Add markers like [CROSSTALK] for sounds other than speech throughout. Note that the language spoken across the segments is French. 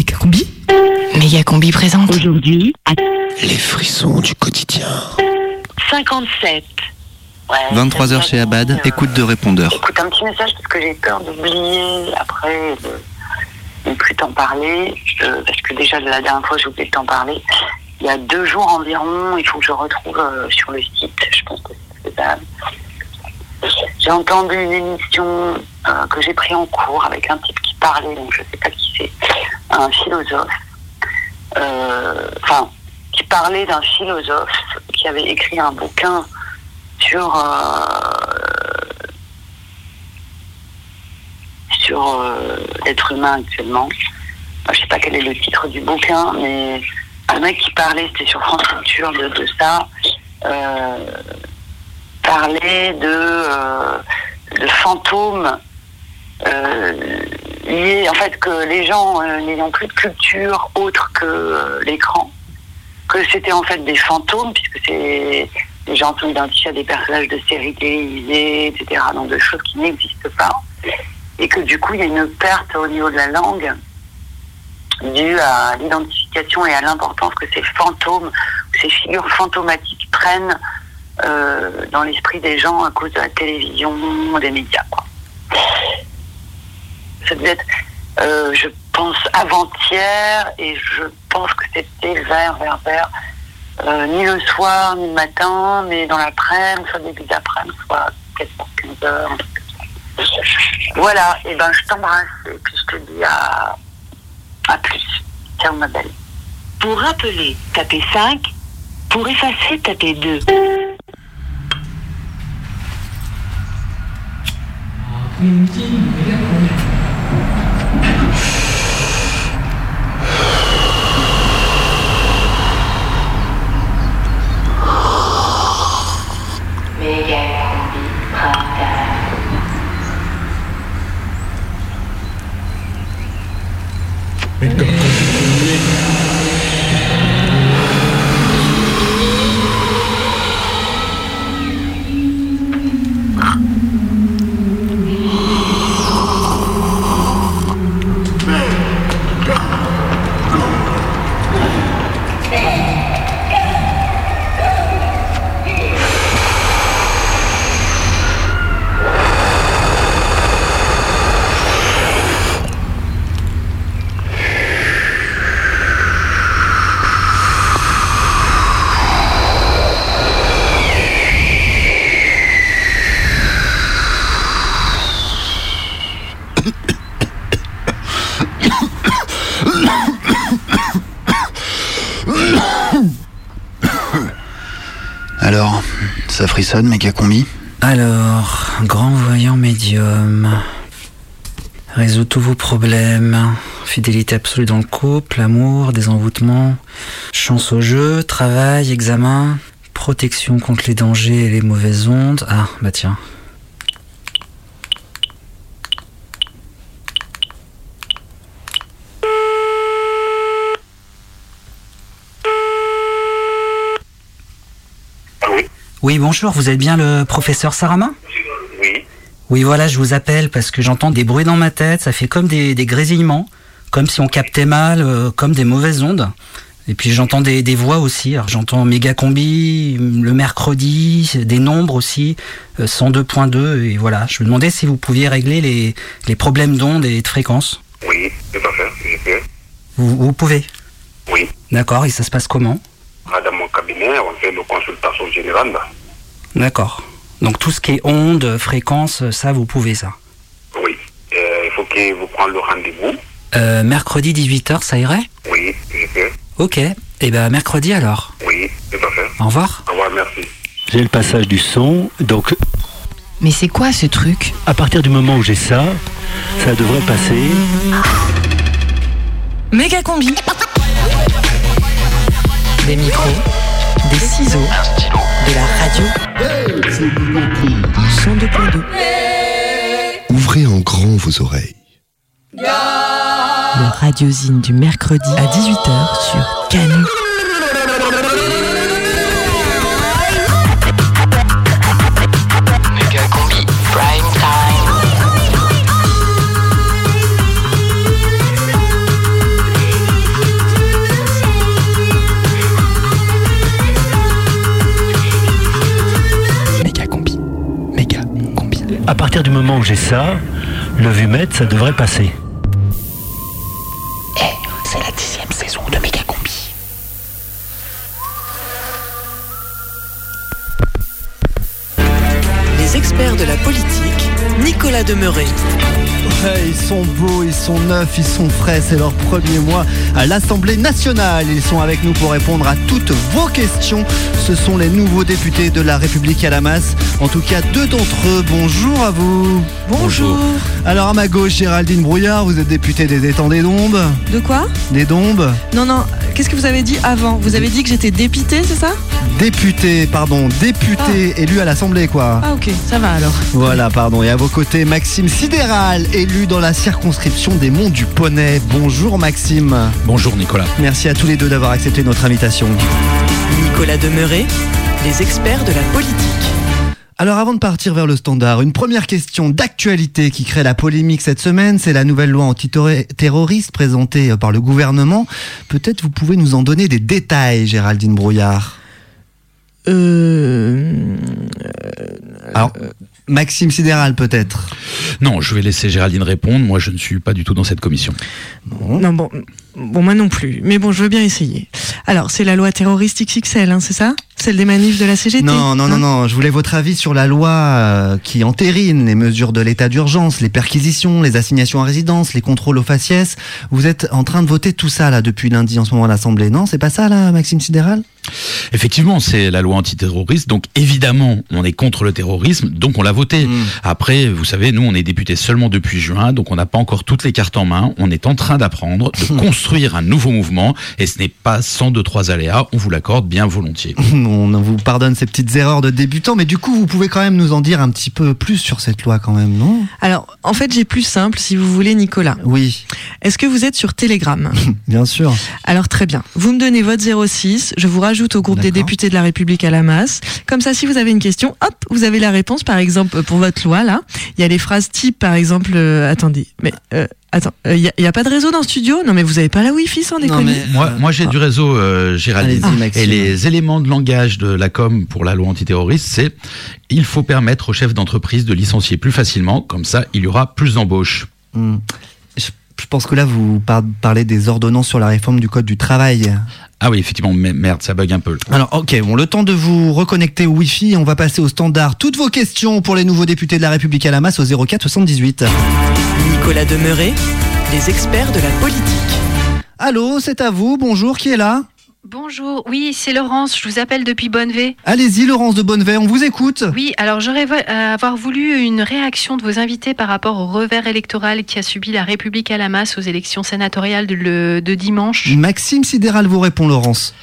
Méga combi Méga combi présente. Aujourd'hui, à Les frissons du quotidien. 57. Ouais, 23h ça chez Abad, euh, écoute de répondeur. Écoute un petit message parce que j'ai peur d'oublier après de ne plus t'en parler. euh, parce que déjà la dernière fois j'ai oublié de t'en parler. Il y a deux jours environ, il faut que je retrouve euh, sur le site. Je pense que c'est faisable. J'ai entendu une émission euh, que j'ai pris en cours avec un type qui parlait, donc je sais pas qui c'est, un philosophe. Euh, Enfin, qui parlait d'un philosophe qui avait écrit un bouquin sur euh, sur l'être humain actuellement. Je sais pas quel est le titre du bouquin, mais un mec qui parlait, c'était sur France Culture de, ça, parlait de, euh, fantômes euh, liés, en fait, que les gens euh, n'ayant plus de culture autre que l'écran, que c'était en fait des fantômes, puisque c'est les gens sont identifiés à des personnages de séries télévisées, etc., donc de choses qui n'existent pas, et que du coup il y a une perte au niveau de la langue due à l'identification et à l'importance que ces fantômes, ces figures fantomatiques prennent dans l'esprit des gens à cause de la télévision, des médias. Ça devait être, euh, je pense, avant-hier, et je pense que c'était vers, vers, vers, euh, ni le soir, ni le matin, mais dans l'après-midi, soit début d'après-midi, soit 14-15 heures. Voilà, et ben je t'embrasse, et puis je te dis à, à plus. Ciao ma belle. Pour rappeler, tapez 5. Pour effacer, tapez 2. Alors, Alors, grand voyant médium. Résout tous vos problèmes. Fidélité absolue dans le couple, amour, désenvoûtement, chance au jeu, travail, examen, protection contre les dangers et les mauvaises ondes. Ah, bah tiens. Oui, bonjour, vous êtes bien le professeur Sarama? Oui. Oui, voilà, je vous appelle parce que j'entends des bruits dans ma tête, ça fait comme des, des grésillements, comme si on captait mal, euh, comme des mauvaises ondes. Et puis j'entends des, des voix aussi, alors j'entends méga combi, le mercredi, des nombres aussi, euh, 102.2, et voilà. Je me demandais si vous pouviez régler les, les problèmes d'ondes et de fréquences. Oui, tout à fait, je peux. Vous, vous pouvez? Oui. D'accord, et ça se passe comment? Mon cabinet, on fait une consultation générale. D'accord. Donc tout ce qui est ondes, fréquences, ça vous pouvez ça. Oui. Euh, il faut que vous preniez le rendez-vous. Euh, mercredi 18h, ça irait? Oui, peux. Ok, et ben mercredi alors. Oui, tout à fait. Au revoir. Au revoir, merci. J'ai le passage du son, donc Mais c'est quoi ce truc? à partir du moment où j'ai ça, ça devrait passer. Méga combi Des micros, des ciseaux, de la radio. 102.2. Ouvrez en grand vos oreilles. Le radiosine du mercredi à 18h sur Canu. À partir du moment où j'ai ça, le vumètre, ça devrait passer. C'est la dixième saison de Megacombi. Les experts de la politique, Nicolas Demeuret. Ils sont beaux, ils sont neufs, ils sont frais, c'est leur premier mois à l'Assemblée nationale. Ils sont avec nous pour répondre à toutes vos questions. Ce sont les nouveaux députés de la République à la masse. En tout cas, deux d'entre eux. Bonjour à vous. Bonjour. Alors à ma gauche, Géraldine Brouillard, vous êtes députée des étangs des Dombes. De quoi? Des Dombes Non, non, qu'est-ce que vous avez dit avant? Vous avez dit que j'étais dépité, c'est ça? Députée, pardon, députée élue à l'Assemblée quoi. Ah ok, ça va alors. Voilà, pardon. Et à vos côtés, Maxime Sidéral, élu dans la circonscription des Monts du Poney. Bonjour Maxime. Bonjour Nicolas. Merci à tous les deux d'avoir accepté notre invitation. Nicolas Demeuret, les experts de la politique. Alors avant de partir vers le standard, une première question d'actualité qui crée la polémique cette semaine, c'est la nouvelle loi antiterroriste présentée par le gouvernement. Peut-être vous pouvez nous en donner des détails, Géraldine Brouillard. Euh... Alors, Maxime Sidéral peut-être? Non, je vais laisser Géraldine répondre. Moi, je ne suis pas du tout dans cette commission. Non, bon, bon, moi non plus. Mais bon, je veux bien essayer. Alors, c'est la loi terroriste XXL, hein, c'est ça? Celle des manifs de la CGT Non, non, non, Hein non. Je voulais votre avis sur la loi euh, qui entérine les mesures de l'état d'urgence, les perquisitions, les assignations à résidence, les contrôles aux faciès. Vous êtes en train de voter tout ça là depuis lundi en ce moment à l'Assemblée, non C'est pas ça là, Maxime Sidéral? Effectivement, c'est la loi antiterroriste, donc évidemment, on est contre le terrorisme, donc on l'a voté. Mm. Après, vous savez, nous, on est députés seulement depuis juin, donc on n'a pas encore toutes les cartes en main. On est en train d'apprendre, de [LAUGHS] construire un nouveau mouvement, et ce n'est pas sans deux, trois aléas, on vous l'accorde bien volontiers. [LAUGHS] On vous pardonne ces petites erreurs de débutants, mais du coup, vous pouvez quand même nous en dire un petit peu plus sur cette loi quand même, non? Alors, en fait, j'ai plus simple, si vous voulez, Nicolas. Oui, Est-ce que vous êtes sur Telegram? [LAUGHS] Bien sûr. Alors très bien. Vous me donnez votre 06, je vous rajoute au groupe des députés de la République à la masse. Comme ça, si vous avez une question, hop, vous avez la réponse. Par exemple, pour votre loi là, il y a les phrases type, par exemple. euh, attendez, mais euh, attends, il n'y a, y a pas de réseau dans le studio? Non, mais vous avez pas la Wi-Fi sans déconner. Moi, moi j'ai du réseau, euh, Géraldine. Maxime. Et les éléments de langage de la com pour la loi antiterroriste, c'est il faut permettre aux chefs d'entreprise de licencier plus facilement, comme ça, il y aura plus d'embauches. Hmm. Je, je pense que là, vous par- parlez des ordonnances sur la réforme du Code du travail. Ah oui, effectivement, mais merde, ça bug un peu. Alors, ok, bon, le temps de vous reconnecter au Wi-Fi, on va passer au standard. Toutes vos questions pour les nouveaux députés de la République à la masse au 04 78. Nicolas Demeuret, les experts de la politique. Allô, c'est à vous, bonjour, qui est là? Bonjour, oui, c'est Laurence, je vous appelle depuis Bonnevay. Allez-y, Laurence de Bonnevet, on vous écoute. Oui, alors j'aurais vo- euh, avoir voulu une réaction de vos invités par rapport au revers électoral qui a subi la République à la masse aux élections sénatoriales de, le- de dimanche. Maxime Sidéral vous répond, Laurence.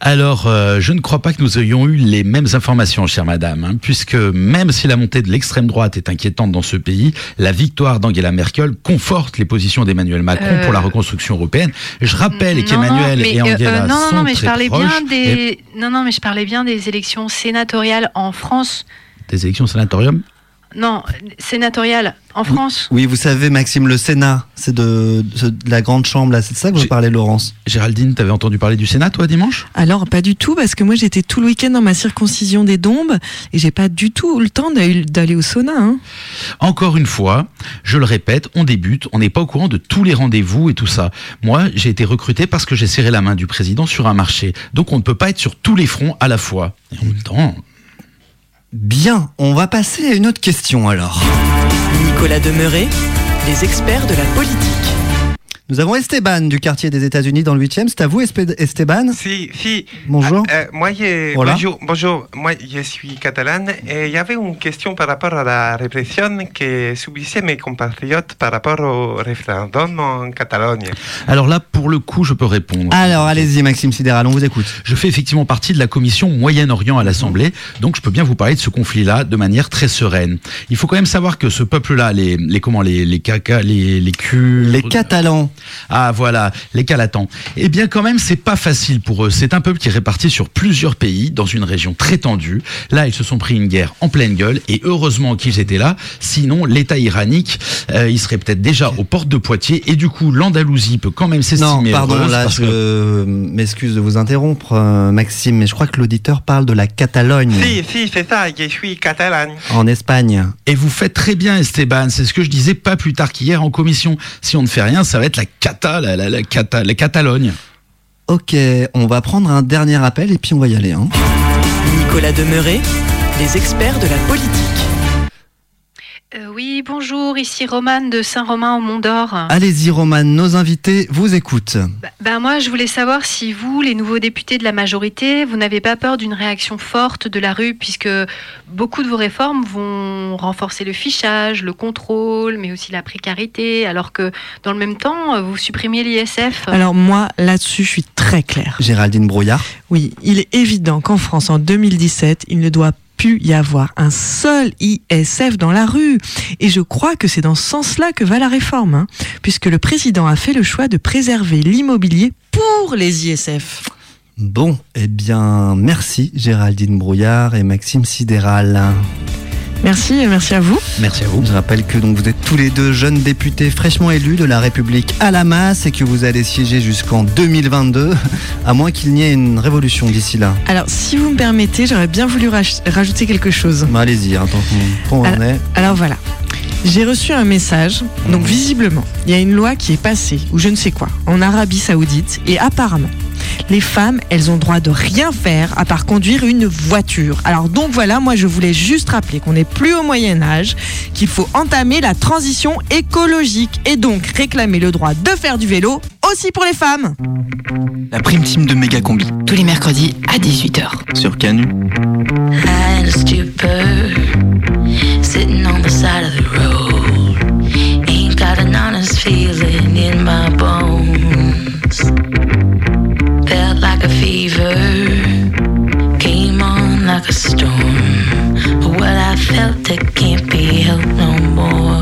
Alors, euh, je ne crois pas que nous ayons eu les mêmes informations, chère madame, hein, puisque même si la montée de l'extrême droite est inquiétante dans ce pays, la victoire d'Angela Merkel conforte les positions d'Emmanuel Macron Euh, pour la reconstruction européenne. Je rappelle qu'Emmanuel et euh, Angela euh, non, non, sont non, mais je parlais bien et des non, non, mais je parlais bien des élections sénatoriales en France. des élections sénatoriales. Non, sénatoriales en France. Oui, vous savez, Maxime, le Sénat, c'est de, de la grande chambre, là, c'est de ça que vous J'ai- parlez, Laurence Géraldine, t'avais entendu parler du Sénat, toi, dimanche? Alors pas du tout, parce que moi j'étais tout le week-end dans ma circoncision des Dombes et j'ai pas du tout eu le temps d'aller d'aller au sauna. Hein. Encore une fois, je le répète, on débute, on n'est pas au courant de tous les rendez-vous et tout ça. Moi, j'ai été recruté parce que j'ai serré la main du président sur un marché. Donc on ne peut pas être sur tous les fronts à la fois. Et en même temps, Bien, on va passer à une autre question alors. Nicolas Demeuret, les experts de la politique. Nous avons Esteban du quartier des États-Unis dans le 8e. C'est à vous, Esteban Si, si. Bonjour. Euh, moi, je, bonjour, bonjour. Moi, je suis catalan et il y avait une question par rapport à la répression que subissaient mes compatriotes par rapport au référendum en Catalogne. alors là, pour le coup, je peux répondre. Alors, allez-y, Maxime Sidéral, on vous écoute. Je fais effectivement partie de la commission Moyen-Orient à l'Assemblée, donc je peux bien vous parler de ce conflit-là de manière très sereine. Il faut quand même savoir que ce peuple-là, les, les comment, les les caca, les les Kurdes, Les Catalans. Ah voilà, les Calatans. Eh bien quand même, c'est pas facile pour eux. C'est un peuple qui est réparti sur plusieurs pays, dans une région très tendue. Là, ils se sont pris une guerre en pleine gueule, et heureusement qu'ils étaient là. Sinon, l'État iranique, euh, il serait peut-être déjà aux portes de Poitiers, et du coup, l'Andalousie peut quand même Non, s'estimer pardon, heureuse là, parce je que m'excuse de vous interrompre, euh, Maxime, mais je crois que l'auditeur parle de la Catalogne, Si, si, c'est ça, je suis catalan. en Espagne. Et vous faites très bien, Esteban. C'est ce que je disais pas plus tard qu'hier en commission. Si on ne fait rien, ça va être la cata, la, la, la cata, la Catalogne. Ok, on va prendre un dernier appel et puis on va y aller. Hein. Nicolas Demeuret, les experts de la politique. Euh, oui, bonjour, ici Romane de Saint-Romain au Mont d'Or. Allez-y, Roman, nos invités vous écoutent. Bah, bah, moi, je voulais savoir si vous, les nouveaux députés de la majorité, vous n'avez pas peur d'une réaction forte de la rue, puisque beaucoup de vos réformes vont renforcer le fichage, le contrôle, mais aussi la précarité, alors que dans le même temps, vous supprimiez l'ISF. Alors moi, là-dessus, je suis très claire. Géraldine Brouillard. Oui, il est évident qu'en France, en 2017, il ne doit plus y avoir un seul ISF dans la rue. Et je crois que c'est dans ce sens-là que va la réforme, hein, puisque le président a fait le choix de préserver l'immobilier pour les ISF. Bon, eh bien, merci Géraldine Brouillard et Maxime Sidéral. Merci, et merci à vous. Merci à vous. Je rappelle que donc vous êtes tous les deux jeunes députés fraîchement élus de la République à la masse et que vous allez siéger jusqu'en 2022, à moins qu'il n'y ait une révolution d'ici là. Alors, si vous me permettez, j'aurais bien voulu raj- rajouter quelque chose. Bah, Allez-y, hein, tant qu'on qu'on en est. Alors voilà. J'ai reçu un message, donc visiblement, il y a une loi qui est passée, ou je ne sais quoi, en Arabie Saoudite, et apparemment, les femmes, elles ont droit de rien faire à part conduire une voiture. Alors donc voilà, moi je voulais juste rappeler qu'on n'est plus au Moyen Âge, qu'il faut entamer la transition écologique et donc réclamer le droit de faire du vélo aussi pour les femmes. La prime team de Méga Combi. Tous les mercredis à 18h. Sur Canu. and stupor sitting on the side of the road ain't got an honest feeling in my bones storm i felt it can't be helped no more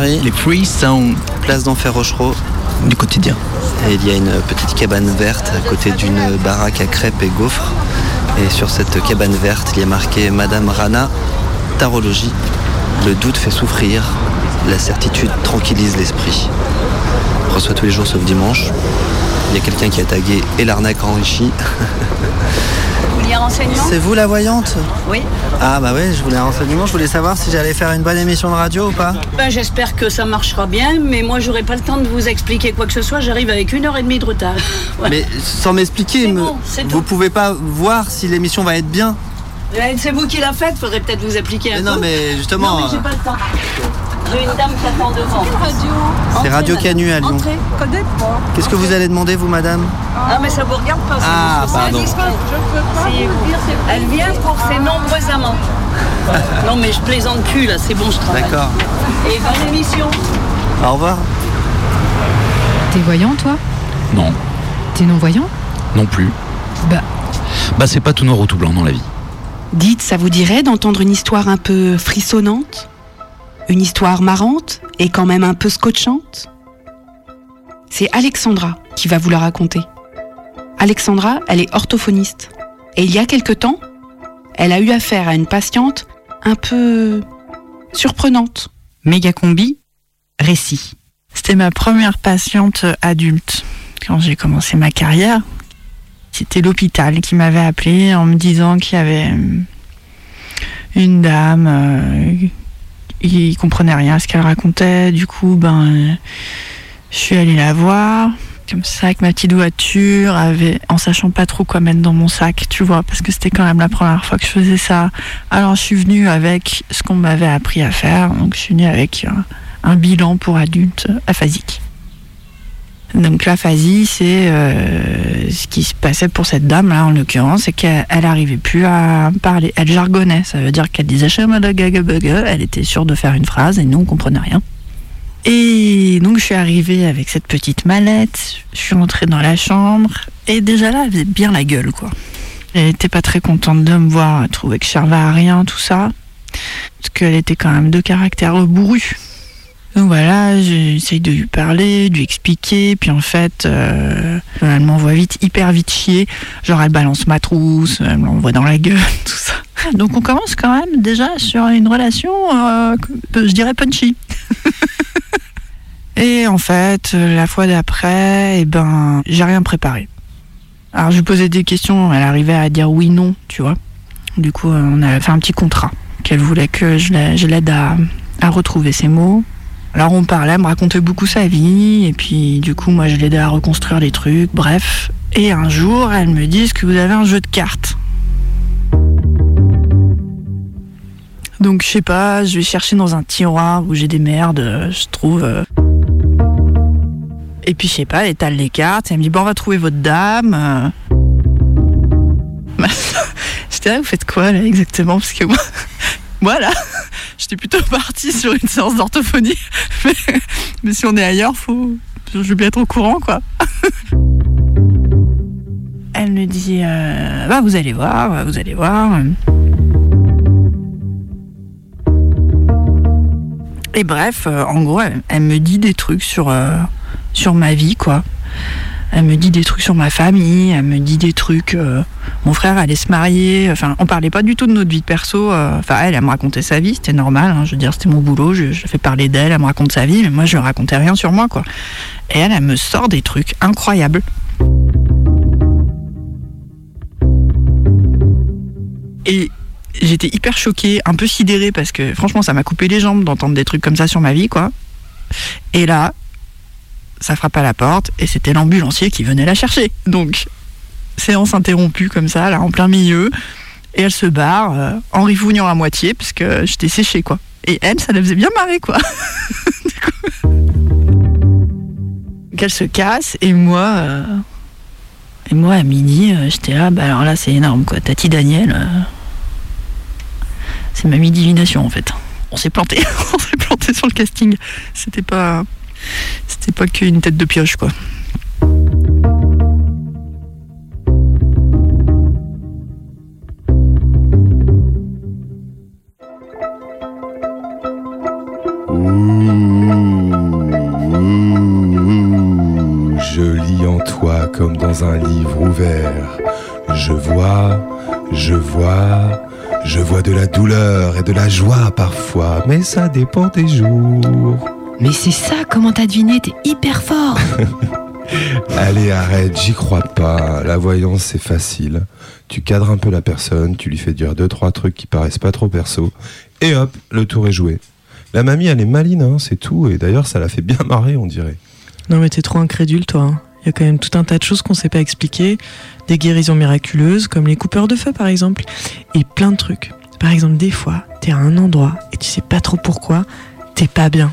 Les Free Sound. Place d'Enfer Rochereau. Du quotidien. Il y a une petite cabane verte à côté d'une baraque à crêpes et gaufres. Et sur cette cabane verte, il y a marqué Madame Rana, tarologie. Le doute fait souffrir, la certitude tranquillise l'esprit. Je reçois tous les jours sauf dimanche. Il y a quelqu'un qui a tagué et l'arnaque enrichie. [LAUGHS] Renseignement C'est vous la voyante Oui. Ah bah oui, je voulais un renseignement, je voulais savoir si j'allais faire une bonne émission de radio ou pas. Ben, J'espère que ça marchera bien, mais moi j'aurai pas le temps de vous expliquer quoi que ce soit. J'arrive avec une heure et demie de retard. [LAUGHS] Ouais. Mais sans m'expliquer, me- bon, vous pouvez pas voir si l'émission va être bien Eh, C'est vous qui l'a faite, faudrait peut-être vous appliquer un Mais peu. non, mais justement, Non, mais j'ai euh, pas le temps. J'ai une dame qui attend devant. C'est Radio Canu à Lyon. Qu'est-ce que vous allez demander, vous, madame Ah, mais ça vous regarde pas. Ah, pardon. Elle vient pour ses nombreux amants. [LAUGHS] non, mais je plaisante plus, là, c'est bon, je travaille. D'accord. Et bonne émission. Au revoir. T'es voyant, toi Non, T'es non-voyant non plus. Bah. Bah, c'est pas tout noir ou tout blanc dans la vie. Dites, ça vous dirait d'entendre une histoire un peu frissonnante? Une histoire marrante et quand même un peu scotchante C'est Alexandra qui va vous la raconter. Alexandra, elle est orthophoniste. Et il y a quelque temps, elle a eu affaire à une patiente un peu surprenante. Méga combi, récit. C'était ma première patiente adulte quand j'ai commencé ma carrière. C'était l'hôpital qui m'avait appelé en me disant qu'il y avait euh, une dame euh, qui comprenait rien à ce qu'elle racontait. Du coup, ben, euh, je suis allée la voir. Comme ça, avec ma petite voiture, avec, en sachant pas trop quoi mettre dans mon sac, tu vois, parce que c'était quand même la première fois que je faisais ça. Alors, je suis venue avec ce qu'on m'avait appris à faire. Donc, je suis venue avec un, un bilan pour adultes aphasiques. Donc l'aphasie, c'est euh, ce qui se passait pour cette dame là en l'occurrence, c'est qu'elle elle arrivait plus à parler, elle jargonnait, ça veut dire qu'elle disait Shamadagagabaga, elle était sûre de faire une phrase et nous on comprenait rien. Et donc je suis arrivée avec cette petite mallette, je suis rentrée dans la chambre. Et déjà là elle faisait bien la gueule quoi. Elle était pas très contente de me voir, elle trouvait que je servais à rien tout ça, parce qu'elle était quand même de caractère bourru. Donc voilà, j'essaye de lui parler, de lui expliquer, puis en fait, euh, elle m'envoie vite, hyper vite chier. Genre, elle balance ma trousse, elle me l'envoie dans la gueule, [LAUGHS] tout ça. Donc on commence quand même déjà sur une relation, euh, je dirais punchy. [LAUGHS] Et en fait, la fois d'après, eh ben, j'ai rien préparé. Alors je lui posais des questions, elle arrivait à dire oui, non, tu vois. Du coup, euh, on a fait un petit contrat qu'elle voulait que je l'aide à, à retrouver ses mots. Alors on parlait, elle me racontait beaucoup sa vie, et puis du coup moi je l'aidais à reconstruire les trucs, bref. Et un jour elle me dit, que vous avez un jeu de cartes? Donc je sais pas, je vais chercher dans un tiroir où j'ai des merdes, je trouve... euh. Et puis je sais pas, elle étale les cartes, et elle me dit, bon on va trouver votre dame. euh. [LAUGHS] J'étais là, vous faites quoi là exactement? Parce que moi, [LAUGHS] moi là, plutôt partie sur une séance d'orthophonie. [LAUGHS] Mais, si on est ailleurs, faut, je veux bien être au courant quoi. [LAUGHS] Elle me dit, euh, bah vous allez voir, vous allez voir. Et bref, euh, en gros, elle, elle me dit des trucs sur, euh, sur ma vie quoi. Elle me dit des trucs sur ma famille, elle me dit des trucs. euh, mon frère allait se marier. Enfin, on parlait pas du tout de notre vie perso. euh, Enfin, elle, elle me racontait sa vie, c'était normal. hein, je veux dire, c'était mon boulot. Je, je fais parler d'elle, elle me raconte sa vie, mais moi, je ne racontais rien sur moi, quoi. Et elle, elle me sort des trucs incroyables. Et j'étais hyper choquée, un peu sidérée, parce que franchement, ça m'a coupé les jambes d'entendre des trucs comme ça sur ma vie, quoi. Et là, ça frappe à la porte et c'était l'ambulancier qui venait la chercher. Donc, séance interrompue comme ça, là, en plein milieu. Et elle se barre euh, en rifougnant à moitié parce que j'étais séchée, quoi. Et elle, ça la faisait bien marrer, quoi. [LAUGHS] Qu'elle se casse et moi, euh, et moi à midi, euh, j'étais là, bah alors là, c'est énorme, quoi. Tati Daniel, c'est ma divination en fait. On s'est planté, [LAUGHS] on s'est planté sur le casting. C'était pas, c'était pas qu'une tête de pioche, quoi. Je lis en toi comme dans un livre ouvert. Je vois, je vois, je vois de la douleur et de la joie parfois, mais ça dépend des jours. Mais c'est ça, comment t'as deviné T'es hyper fort [LAUGHS] Allez, arrête, j'y crois pas. La voyance, c'est facile. Tu cadres un peu la personne, tu lui fais dire deux, trois trucs qui paraissent pas trop perso, et hop, le tour est joué. La mamie, elle est maline, hein, c'est tout, et d'ailleurs, ça la fait bien marrer, on dirait. Non mais t'es trop incrédule toi. hein. Il y a quand même tout un tas de choses qu'on sait pas expliquer, des guérisons miraculeuses comme les coupeurs de feu par exemple, et plein de trucs. Par exemple des fois, t'es à un endroit et tu sais pas trop pourquoi, t'es pas bien.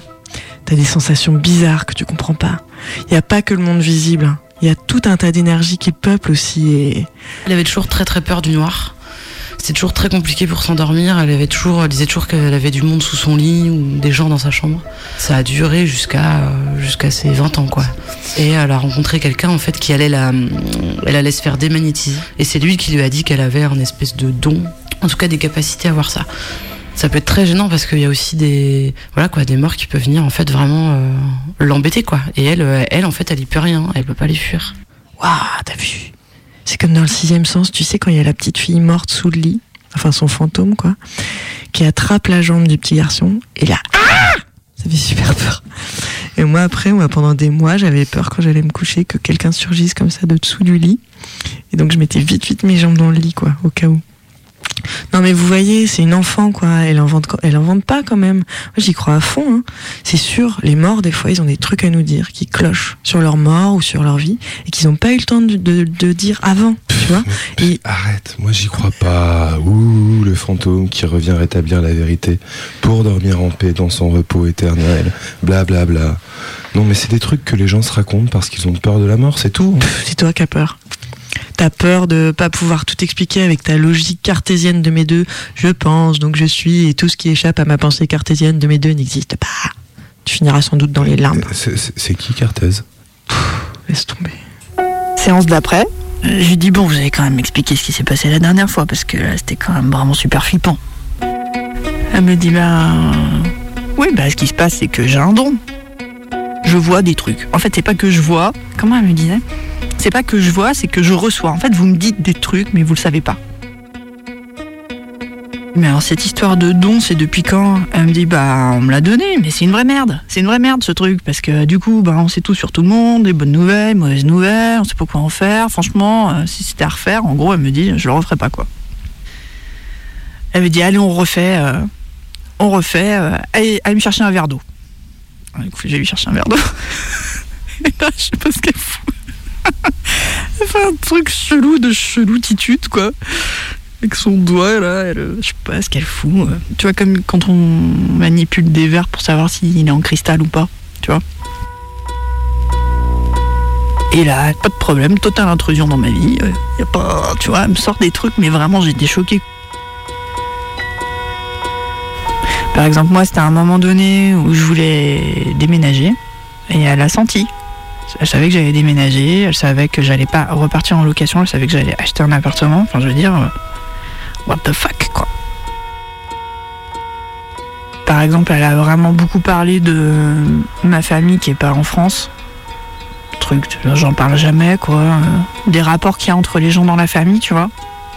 T'as des sensations bizarres que tu comprends pas. Il y a pas que le monde visible. hein. Il y a tout un tas d'énergie qui peuple aussi Elle avait toujours très très peur du noir. C'était toujours très compliqué pour s'endormir. Elle avait toujours, disait toujours qu'elle avait du monde sous son lit ou des gens dans sa chambre. Ça a duré jusqu'à euh, ses 20 ans quoi. Et elle a rencontré quelqu'un en fait qui allait la, elle allait se faire démagnétiser. Et c'est lui qui lui a dit qu'elle avait un espèce de don, en tout cas des capacités à voir ça. Ça peut être très gênant parce qu'il y a aussi des voilà quoi des morts qui peuvent venir en fait vraiment euh, l'embêter quoi. Et elle, euh, elle en fait elle y peut rien, elle peut pas les fuir. Waouh, t'as vu? C'est comme dans le sixième sens, tu sais, quand il y a la petite fille morte sous le lit, enfin son fantôme, quoi, qui attrape la jambe du petit garçon, et là, ah ça fait super peur. Et moi, après, moi, pendant des mois, j'avais peur quand j'allais me coucher que quelqu'un surgisse comme ça de dessous du lit. Et donc, je mettais vite, vite mes jambes dans le lit, quoi, au cas où. Non mais vous voyez, c'est une enfant quoi. Elle invente, elle invente pas quand même. Moi j'y crois à fond. Hein. C'est sûr, les morts des fois ils ont des trucs à nous dire qui clochent sur leur mort ou sur leur vie et qu'ils n'ont pas eu le temps de, de- de dire avant, tu vois. Et Arrête, moi j'y crois pas. Ouh, le fantôme qui revient rétablir la vérité pour dormir en paix dans son repos éternel. Bla bla bla. Non mais c'est des trucs que les gens se racontent parce qu'ils ont peur de la mort, c'est tout. hein. c'est toi qui as peur. T'as peur de pas pouvoir tout expliquer avec ta logique cartésienne de mes deux. Je pense, donc je suis, et tout ce qui échappe à ma pensée cartésienne de mes deux n'existe pas. Tu finiras sans doute dans les larmes. C'est- qui Cartez Laisse tomber. Séance d'après, euh, je lui dis bon, vous allez quand même m'expliquer ce qui s'est passé la dernière fois parce que là c'était quand même vraiment super flippant. Elle me dit bah oui, bah ce qui se passe c'est que j'ai un don. Je vois des trucs. En fait, c'est pas que je vois. Comment elle me disait? C'est pas que je vois, c'est que je reçois. En fait, vous me dites des trucs, mais vous le savez pas. Mais alors cette histoire de don, c'est depuis quand? Elle me dit bah on me l'a donné, mais c'est une vraie merde. C'est une vraie merde ce truc parce que du coup bah on sait tout sur tout le monde, des bonnes nouvelles, mauvaises nouvelles, on sait pas quoi en faire. Franchement, euh, si c'était à refaire, en gros elle me dit je le referai pas quoi. Elle me dit allez on refait, euh, on refait, euh, allez, allez me chercher un verre d'eau. Ah, coup je vais lui chercher un verre d'eau. [LAUGHS] Et là je sais pas ce qu'elle fout. elle fait un truc chelou de cheloutitude quoi avec son doigt là, elle, je sais pas ce qu'elle fout. euh. Tu vois comme quand on manipule des verres pour savoir s'il est en cristal ou pas, tu vois. Et là, pas de problème, totale intrusion dans ma vie. euh, y a pas, tu vois, elle me sort des trucs, mais vraiment j'étais choquée. Par exemple, moi, c'était à un moment donné où je voulais déménager et elle a senti. Elle savait que j'allais déménager, elle savait que j'allais pas repartir en location, elle savait que j'allais acheter un appartement. Enfin, je veux dire, euh, what the fuck, quoi. Par exemple, elle a vraiment beaucoup parlé de ma famille qui est pas en France. Truc, j'en parle jamais, quoi. Euh, Des rapports qu'il y a entre les gens dans la famille, tu vois.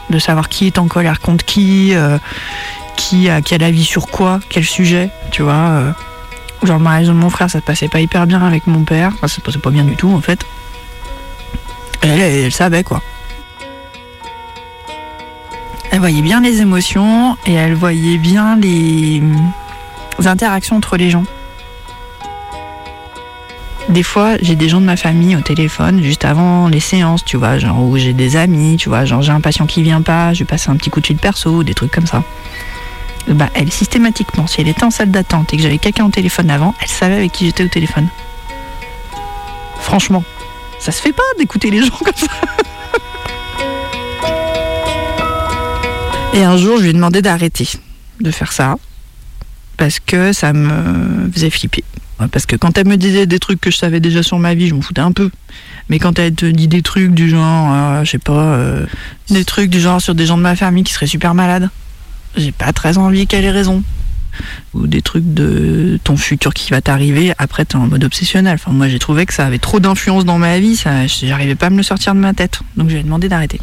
De savoir qui est en colère contre qui, euh, qui a quel avis sur quoi, quel sujet, tu vois. euh. Genre, le mariage de mon frère, ça se passait pas hyper bien avec mon père. Enfin, ça se passait pas bien du tout, en fait. Elle, elle, savait, quoi. Elle voyait bien les émotions et elle voyait bien les interactions entre les gens. Des fois, j'ai des gens de ma famille au téléphone juste avant les séances, tu vois, genre où j'ai des amis, tu vois, genre j'ai un patient qui vient pas, je vais passer un petit coup de fil perso, des trucs comme ça. Bah, elle, systématiquement, si elle était en salle d'attente et que j'avais quelqu'un au téléphone avant, elle savait avec qui j'étais au téléphone. Franchement, ça se fait pas d'écouter les gens comme ça. [LAUGHS] Et un jour, je lui ai demandé d'arrêter de faire ça parce que ça me faisait flipper. Parce que quand elle me disait des trucs que je savais déjà sur ma vie, je m'en foutais un peu. Mais quand elle te dit des trucs du genre, euh, je sais pas, euh, des trucs du genre sur des gens de ma famille qui seraient super malades, j'ai pas très envie qu'elle ait raison. Ou des trucs de ton futur qui va t'arriver, après t'es en mode obsessionnel. Enfin, moi j'ai trouvé que ça avait trop d'influence dans ma vie, j'arrivais pas à me le sortir de ma tête. Donc je lui ai demandé d'arrêter.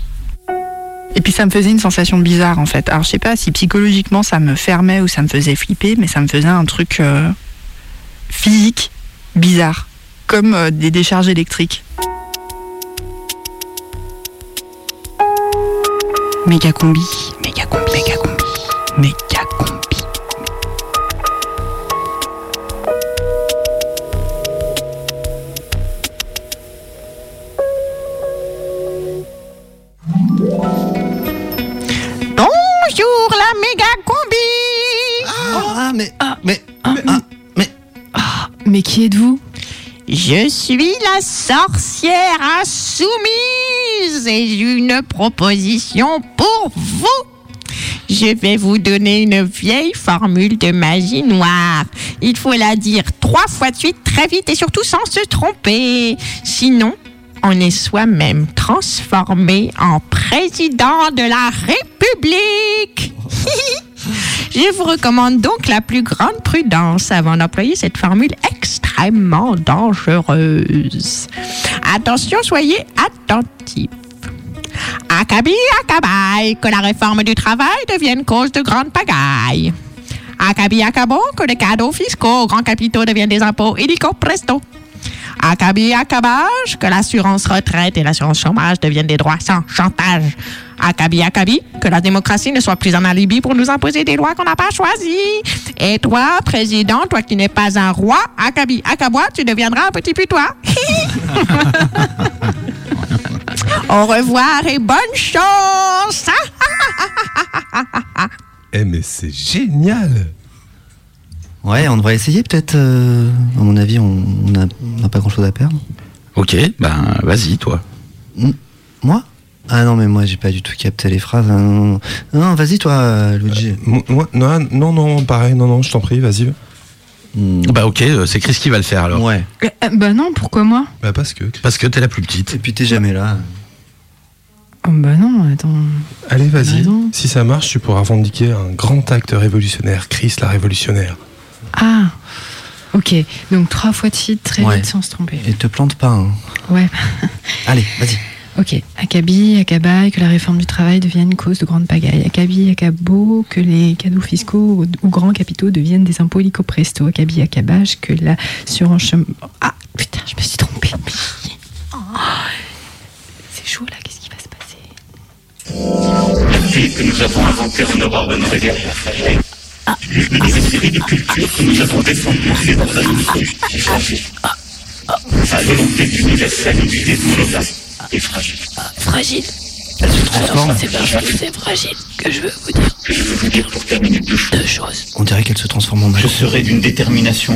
Et puis ça me faisait une sensation bizarre en fait. Alors je sais pas si psychologiquement ça me fermait ou ça me faisait flipper, mais ça me faisait un truc euh, physique bizarre, comme euh, des décharges électriques. Méga combi, méga combi, méga combi, méga combi. Bonjour la méga combi Ah, mais. mais. mais, ah, Qui êtes-vous? Je suis la sorcière insoumise et j'ai une proposition pour vous. Je vais vous donner une vieille formule de magie noire. Il faut la dire trois fois de suite, très vite et surtout sans se tromper. Sinon, on est soi-même transformé en président de la République. [LAUGHS] Je vous recommande donc la plus grande prudence avant d'employer cette formule extrêmement dangereuse. Attention, soyez attentifs. Akabi, akabai, que la réforme du travail devienne cause de grande pagaille. Akabi, akabo, que les cadeaux fiscaux aux grands capitaux deviennent des impôts illico presto. Akabi, akabage, que l'assurance retraite et l'assurance chômage deviennent des droits sans chantage. Akabi, akabi, que la démocratie ne soit plus un alibi pour nous imposer des lois qu'on n'a pas choisies. Et toi, président, toi qui n'es pas un roi, akabi, akabois, tu deviendras un petit putois. [LAUGHS] Au revoir et bonne chance. [LAUGHS] Eh, mais c'est génial Ouais, on devrait essayer peut-être. euh, à mon avis, on n'a pas grand-chose à perdre. Ok, ben vas-y, toi. Moi? Ah non, mais moi, j'ai pas du tout capté les phrases. hein, Non, non, non. Non, vas-y, toi, euh, Luigi. Moi- non, non, non, pareil, non, non, je t'en prie, vas-y. Bah ok, euh, c'est Chris qui va le faire alors. Ouais. Euh, euh, Bah non, pourquoi moi? Bah parce que. Parce que t'es la plus petite. Et puis t'es jamais là. Oh, Bah non, attends. Allez, vas-y. Raison. Si ça marche, tu pourras revendiquer un grand acte révolutionnaire. Chris, la révolutionnaire. Ah Ok, donc trois fois de suite, très Ouais. vite sans se tromper. Et te plante pas. hein. Ouais. Allez, vas-y. Ok, Akabi, Akabai, que la réforme du travail devienne cause de grande pagaille. Akabi, Akabo, que les cadeaux fiscaux ou grands capitaux deviennent des impôts illico presto. Akabi, Akabage, que la surenchère... Ah, putain, je me suis trompée. Oh, C'est chaud là, qu'est-ce qui va se passer? Depuis que nous avons inventé en Europe une révolution, les esprits de culture que nous avons défendus ces dans un La volonté universelle du développement est fragile. Fragile. Elle se transforme. C'est que c'est fragile que je veux vous dire. Je veux vous dire pour terminer deux choses. Deux choses. On dirait qu'elle se transforme en Je serai d'une détermination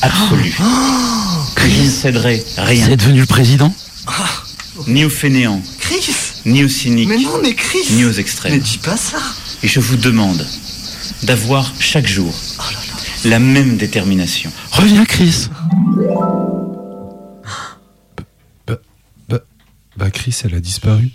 absolue. Je ne céderai rien. C'est devenu le président Ni aux fainéants, Chris ni aux cyniques, Mais non, mais Chris ni aux extrêmes. Mais dis pas ça Et je vous demande d'avoir chaque jour la même détermination. Reviens Chris. Bah, Chris, elle a disparu.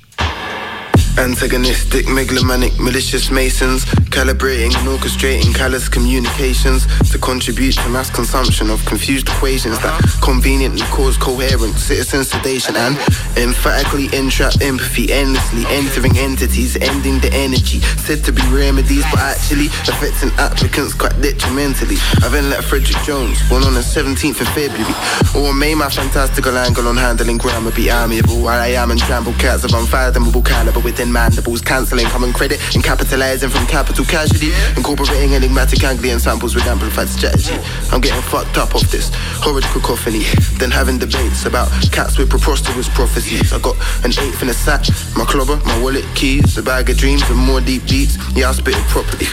Antagonistic, megalomaniac, malicious masons, calibrating and orchestrating callous communications to contribute to mass consumption of confused equations that conveniently cause coherent citizen sedation and emphatically entrap empathy, endlessly entering entities, ending the energy said to be remedies, but actually affecting applicants quite detrimentally. I then let Frederick Jones, born on the 17th of February, or May my fantastical angle on handling grammar be amiable while I am and trample cats of unfathomable caliber within mandibles, cancelling common credit and capitalizing from capital casualty, incorporating enigmatic Anglian samples with amplified strategy. I'm getting fucked up off this horrid cacophony, then having debates about cats with preposterous prophecies. I got an eighth in a sack, my clobber, my wallet, keys, a bag of dreams and more deep beats. Yeah, I spit it properly.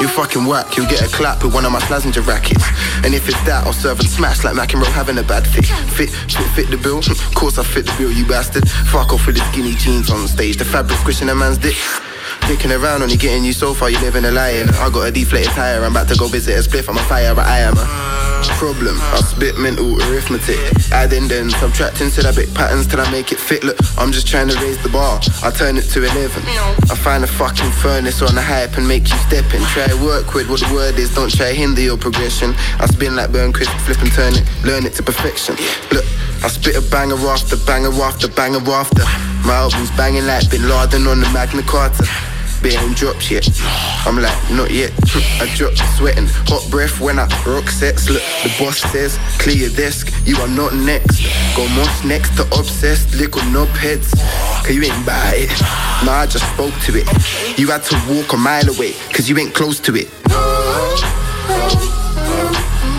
You fucking whack, you'll get a clap with one of my Slazenger rackets. And if it's that, I'll serve and smash like McEnroe having a bad fit. Fit, fit, fit the bill. [LAUGHS] Of course I fit the bill, you bastard. Fuck off with the skinny jeans on stage. The fabric squishing a man's dick. Dicking around only getting you so far, you living a lie. I got a deflated tire, I'm about to go visit a spliff, I'm a fire, but I am a problem. I spit mental arithmetic. Adding then subtracting till I bit patterns till I make it fit. Look, I'm just trying to raise the bar. I turn it to 11. I find a fucking furnace on the hype and make you step in. Try work with what the word is, don't try hinder your progression. I spin like burn crisp, flip and turn it, learn it to perfection. Look, I spit a banger after banger after banger after. My album's banging like Bin Laden on the Magna Carta. Bit ain't dropped yet. I'm like, not yet. I dropped sweating, hot breath when I rock sets. Look, the boss says, clear your desk, you are not next. Go most next to obsessed, little knob heads. Cause you ain't buy it. Nah, I just spoke to it. You had to walk a mile away, cause you ain't close to it.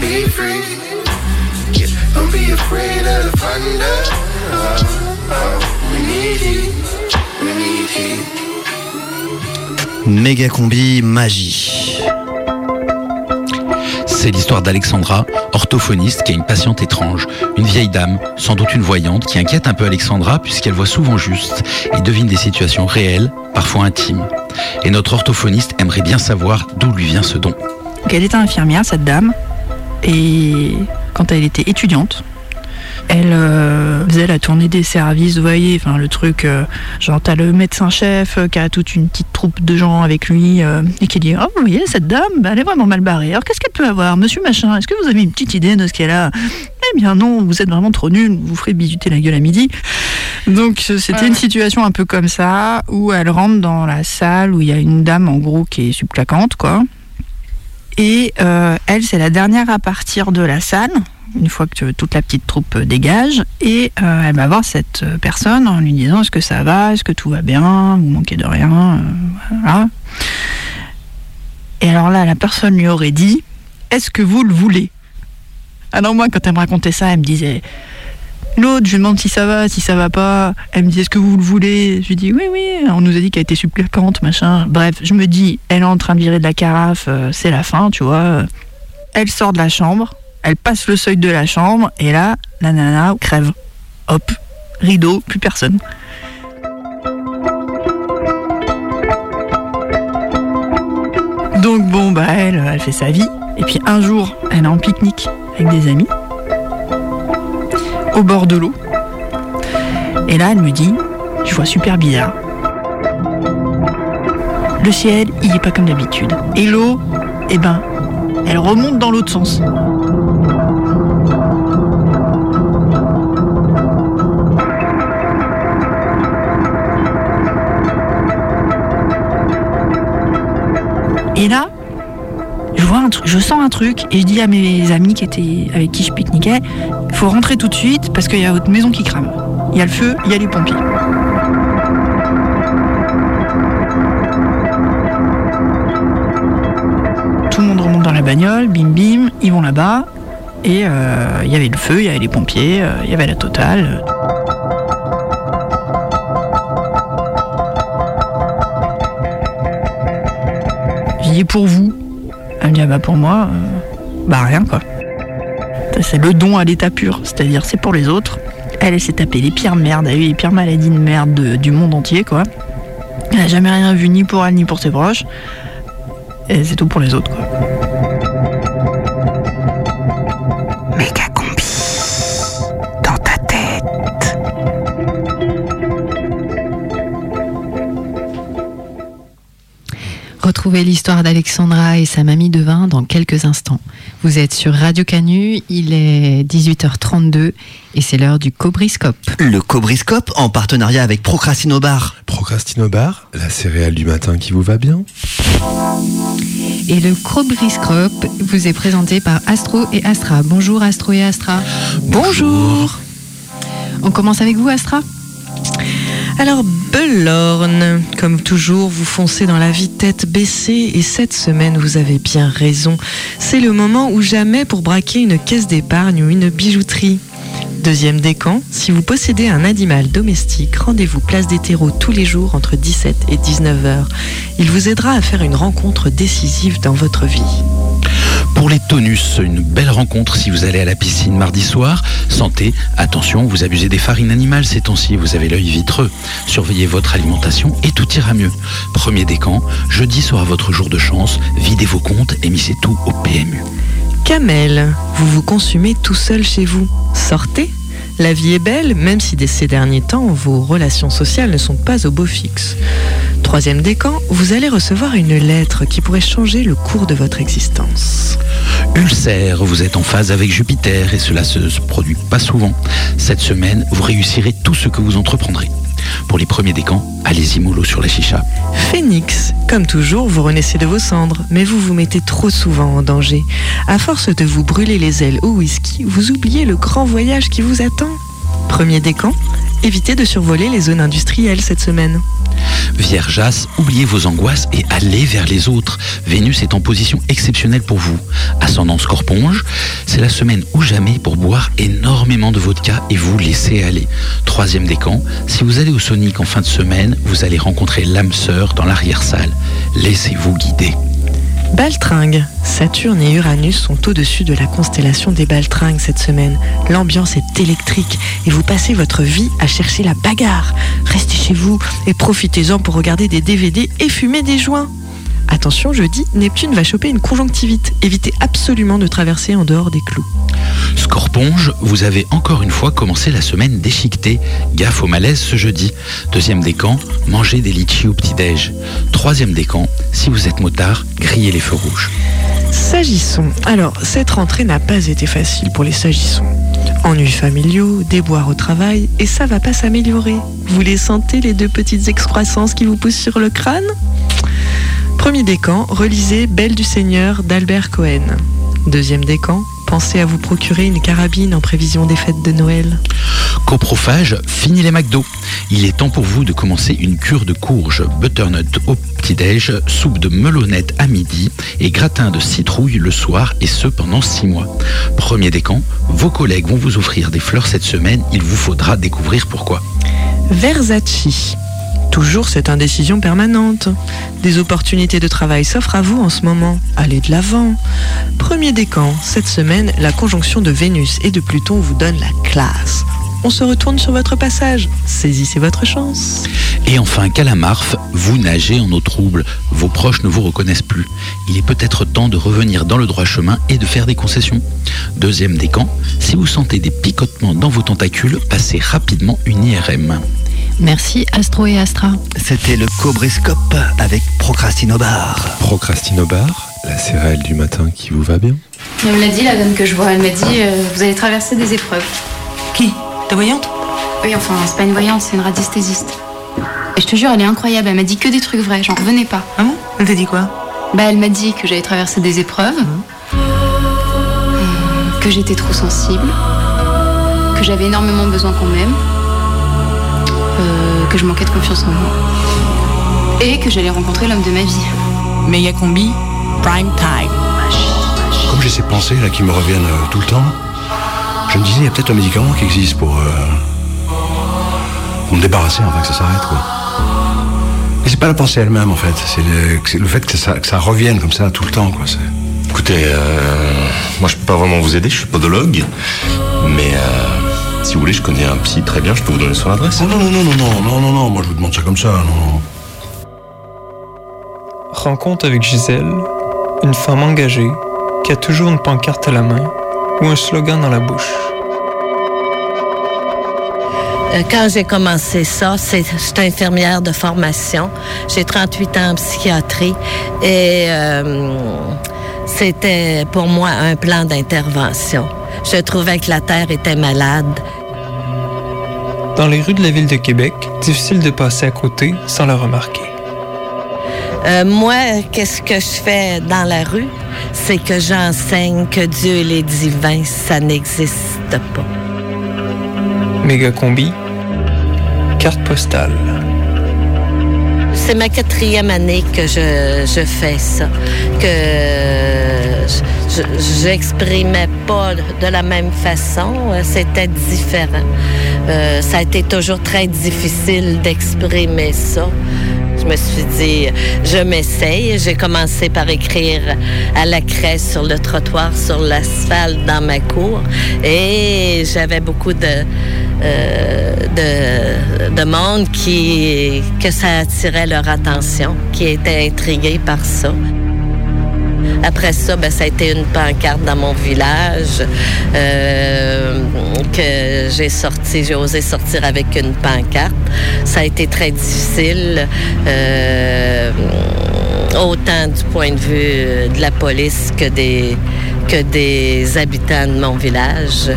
Be free. Be afraid of the thunder. We need you. We need you. Méga combi magie. C'est l'histoire d'Alexandra, orthophoniste qui a une patiente étrange, une vieille dame, sans doute une voyante, qui inquiète un peu Alexandra puisqu'elle voit souvent juste et devine des situations réelles, parfois intimes. Et notre orthophoniste aimerait bien savoir d'où lui vient ce don. Donc, elle était infirmière, cette dame, et quand elle était étudiante, elle euh, faisait la tournée des services, vous voyez, enfin le truc, euh, genre t'as le médecin-chef euh, qui a toute une petite troupe de gens avec lui et qui dit Oh, vous voyez, cette dame, bah, elle est vraiment mal barrée. Alors qu'est-ce qu'elle peut avoir Monsieur Machin, est-ce que vous avez une petite idée de ce qu'elle a? Eh bien non, vous êtes vraiment trop nul, vous ferez bisuter la gueule à midi. Donc c'était une situation un peu comme ça, où elle rentre dans la salle où il y a une dame en gros qui est subclaquante, quoi. Et euh, elle, c'est la dernière à partir de la salle, une fois que toute la petite troupe euh, dégage. Et euh, elle va voir cette personne en lui disant Est-ce que ça va? Est-ce que tout va bien? Vous manquez de rien Voilà. Et alors là, la personne lui aurait dit Est-ce que vous le voulez? Alors moi, quand elle me racontait ça, elle me disait L'autre, je lui demande si ça va, si ça va pas. Elle me dit Est-ce que vous le voulez? Je lui dis Oui, oui, on nous a dit qu'elle était supplicante, machin. Bref, je me dis Elle est en train de virer de la carafe, euh, c'est la fin, tu vois. Elle sort de la chambre, elle passe le seuil de la chambre, et là, la nana crève. Hop, rideau, plus personne. Donc bon, bah elle, elle fait sa vie. Et puis un jour, elle est en pique-nique avec des amis, au bord de l'eau. Et là, elle me dit, je vois super bizarre. Le ciel, il est pas comme d'habitude. Et l'eau, eh ben, elle remonte dans l'autre sens. Je sens un truc et je dis à mes amis qui étaient avec qui je pique-niquais, il faut rentrer tout de suite parce qu'il y a votre maison qui crame. Il y a le feu, il y a les pompiers. Tout le monde remonte dans la bagnole, bim bim, ils vont là-bas. Et euh, il y avait le feu, il y avait les pompiers, euh, il y avait la totale. J'ai dit pour vous. Elle me dit ah bah pour moi, euh, bah rien quoi. C'est le don à l'état pur, c'est-à-dire c'est pour les autres. Elle, s'est tapée les pires merdes, elle a eu les pires maladies de merde de- du monde entier quoi. Elle n'a jamais rien vu ni pour elle ni pour ses proches. Et c'est tout pour les autres quoi. Retrouvez l'histoire d'Alexandra et sa mamie de vin dans quelques instants. Vous êtes sur Radio Canu, il est 18h32 et c'est l'heure du Cobriscope. Le Cobriscope en partenariat avec Procrastinobar. Procrastinobar, la céréale du matin qui vous va bien? Et le Cobriscope vous est présenté par Astro et Astra. Bonjour Astro et Astra. Bonjour. On commence avec vous Astra? Alors, Belorne, comme toujours, vous foncez dans la vie tête baissée et cette semaine, vous avez bien raison. C'est le moment ou jamais pour braquer une caisse d'épargne ou une bijouterie. Deuxième décan, si vous possédez un animal domestique, rendez-vous place des terreaux tous les jours entre 17 et 19 heures. Il vous aidera à faire une rencontre décisive dans votre vie. Pour les tonus, une belle rencontre si vous allez à la piscine mardi soir. Santé, attention, vous abusez des farines animales ces temps-ci, vous avez l'œil vitreux. Surveillez votre alimentation et tout ira mieux. Premier décan, jeudi sera votre jour de chance, videz vos comptes et misez tout au PMU. Camel, vous vous consumez tout seul chez vous. Sortez La vie est belle, même si dès ces derniers temps, vos relations sociales ne sont pas au beau fixe. Troisième décan, vous allez recevoir une lettre qui pourrait changer le cours de votre existence. Ulcère, vous êtes en phase avec Jupiter et cela se se produit pas souvent. Cette semaine, vous réussirez tout ce que vous entreprendrez. Pour les premiers décans, allez-y mollo sur la chicha. Phénix, comme toujours, vous renaissez de vos cendres, mais vous vous mettez trop souvent en danger. À force de vous brûler les ailes au whisky, vous oubliez le grand voyage qui vous attend. Premier décan, évitez de survoler les zones industrielles cette semaine. Viergeas, oubliez vos angoisses et allez vers les autres. Vénus est en position exceptionnelle pour vous. Ascendant Scorponge, c'est la semaine ou jamais pour boire énormément de vodka et vous laisser aller. Troisième décan, si vous allez au Sonic en fin de semaine, vous allez rencontrer l'âme sœur dans l'arrière-salle. Laissez-vous guider. Baltringue. Saturne et Uranus sont au-dessus de la constellation des Baltringues cette semaine. L'ambiance est électrique et vous passez votre vie à chercher la bagarre. Restez chez vous et profitez-en pour regarder des DVD et fumer des joints. Attention, jeudi, Neptune va choper une conjonctivite. Évitez absolument de traverser en dehors des clous. Scorponge, vous avez encore une fois commencé la semaine déchiquetée. Gaffe au malaise ce jeudi. Deuxième décan, mangez des litchis au petit-déj. Troisième décan, si vous êtes motard, grillez les feux rouges. S'agissons. Alors, cette rentrée n'a pas été facile pour les Sagissons. Ennuis familiaux, déboires au travail, et ça va pas s'améliorer. Vous les sentez, les deux petites excroissances qui vous poussent sur le crâne? Premier décan, relisez Belle du Seigneur d'Albert Cohen. Deuxième décan, pensez à vous procurer une carabine en prévision des fêtes de Noël. Coprophage, fini les McDo. Il est temps pour vous de commencer une cure de courge, butternut au petit-déj, soupe de melonnette à midi et gratin de citrouille le soir et ce pendant six mois. Premier décan, vos collègues vont vous offrir des fleurs cette semaine, il vous faudra découvrir pourquoi. Versace. Toujours cette indécision permanente. Des opportunités de travail s'offrent à vous en ce moment. Allez de l'avant. Premier décan, cette semaine, la conjonction de Vénus et de Pluton vous donne la classe. On se retourne sur votre passage. Saisissez votre chance. Et enfin, Calamarf, vous nagez en eau trouble. Vos proches ne vous reconnaissent plus. Il est peut-être temps de revenir dans le droit chemin et de faire des concessions. Deuxième décan, si vous sentez des picotements dans vos tentacules, passez rapidement une IRM. Merci Astro et Astra. C'était le Cobrescope avec Procrastinobar. Procrastinobar, la céréale du matin qui vous va bien? Elle me l'a dit, la dame que je vois. Elle m'a dit euh, Vous allez traverser des épreuves. Ta voyante? Oui, enfin, c'est pas une voyante, c'est une radiesthésiste. Et je te jure, elle est incroyable. Elle m'a dit que des trucs vrais. J'en revenais pas. Ah bon? Elle t'a dit quoi? Bah, elle m'a dit que j'allais traverser des épreuves, euh, que j'étais trop sensible, que j'avais énormément besoin qu'on m'aime, euh, que je manquais de confiance en moi, et que j'allais rencontrer l'homme de ma vie. Méga combi, prime time. Comme j'ai ces pensées là qui me reviennent euh, tout le temps, je me disais, il y a peut-être un médicament qui existe pour, euh, pour me débarrasser, enfin que ça s'arrête quoi. Et c'est pas la pensée elle-même en fait, c'est le, c'est le fait que ça, que ça revienne comme ça tout le temps quoi. c'est- Écoutez, euh, moi je peux pas vraiment vous aider, je suis podologue, mais euh, si vous voulez, je connais un psy très bien, je peux vous donner son adresse. Non, non, non, non, non, non, non, non, moi je vous demande ça comme ça, non, non. Rencontre avec Gisèle, une femme engagée qui a toujours une pancarte à la main ou un slogan dans la bouche. Euh, Quand j'ai commencé ça, c'est j'étais infirmière de formation. J'ai 38 ans en psychiatrie et euh, c'était pour moi un plan d'intervention. Je trouvais que la Terre était malade. Dans les rues de la ville de Québec, difficile de passer à côté sans la remarquer. Euh, moi, qu'est-ce que je fais dans la rue? C'est que j'enseigne que Dieu et les divins, ça n'existe pas. Méga combi, carte postale. C'est ma quatrième année que je, je fais ça, que je j'exprimais pas de la même façon, euh, c'était différent. Euh, ça a été toujours très difficile d'exprimer ça. Je me suis dit, je m'essaye. J'ai commencé par écrire à la craie sur le trottoir, sur l'asphalte dans ma cour. Et j'avais beaucoup de, euh, de, de monde qui, que ça attirait leur attention, qui était intrigué par ça. Après ça, ben, ça a été une pancarte dans mon village euh, que j'ai sorti, j'ai osé sortir avec une pancarte. Ça a été très difficile, euh, autant du point de vue de la police que des, que des habitants de mon village.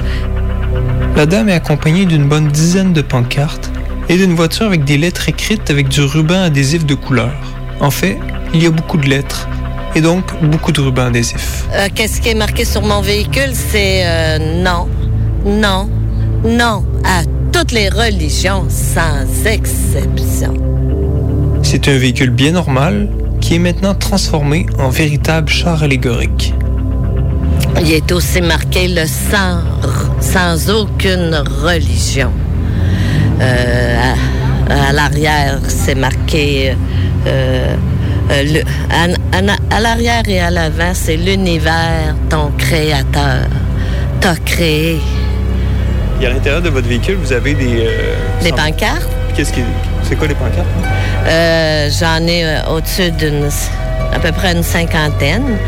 La dame est accompagnée d'une bonne dizaine de pancartes et d'une voiture avec des lettres écrites avec du ruban adhésif de couleur. En fait, il y a beaucoup de lettres et donc beaucoup de rubans adhésifs. Euh, Qu'est-ce qui est marqué sur mon véhicule? C'est euh, non, non, non à toutes les religions sans exception. C'est un véhicule bien normal qui est maintenant transformé en véritable char allégorique. Il est aussi marqué le sans, sans aucune religion. Euh, à à l'arrière, c'est marqué euh, le- en- à l'arrière et à l'avant, c'est l'univers, ton créateur, t'a créé. Et à l'intérieur de votre véhicule, vous avez des. euh, Des sans- pancartes? Qu'est-ce qui. C'est quoi les pancartes? Euh, J'en ai euh, au-dessus d'une à peu près une cinquantaine.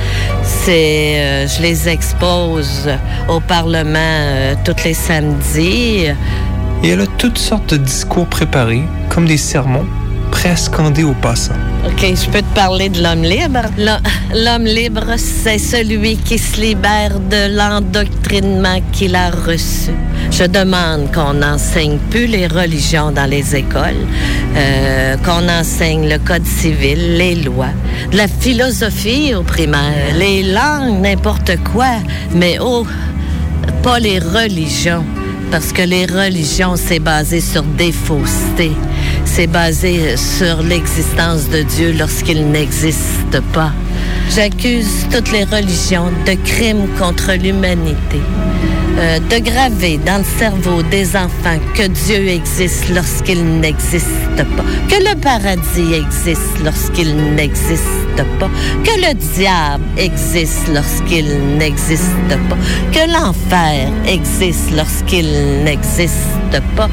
C'est, euh, je les expose au Parlement euh, tous les samedis. Et elle a toutes sortes de discours préparés, comme des sermons, prêts à scander aux passants. OK, je peux te parler de l'homme libre? L'ho- L'homme libre, c'est celui qui se libère de l'endoctrinement qu'il a reçu. Je demande qu'on n'enseigne plus les religions dans les écoles, euh, qu'on enseigne le code civil, les lois, de la philosophie au primaire, les langues, n'importe quoi, mais oh, pas les religions. Parce que les religions, c'est basé sur des faussetés. C'est basé sur l'existence de Dieu lorsqu'il n'existe pas. J'accuse toutes les religions de crimes contre l'humanité. Euh, de graver dans le cerveau des enfants que Dieu existe lorsqu'il n'existe pas, que le paradis existe lorsqu'il n'existe pas, que le diable existe lorsqu'il n'existe pas, que l'enfer existe lorsqu'il n'existe pas.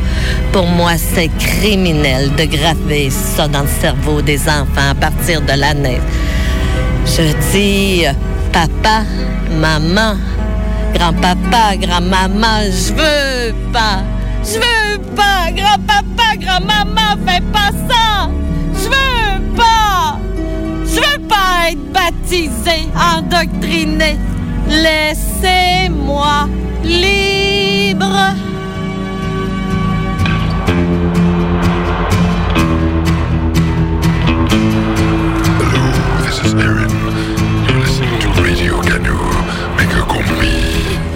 Pour moi, c'est criminel de graver ça dans le cerveau des enfants à partir de la naissance. Je dis, papa, maman, grand-papa, grand-maman, je veux pas. Je veux pas, grand-papa, grand-maman, fais pas ça. Je veux pas. Je veux pas être baptisé, endoctriné. Laissez-moi libre. This is Aaron. You're listening to Radio Canu. me.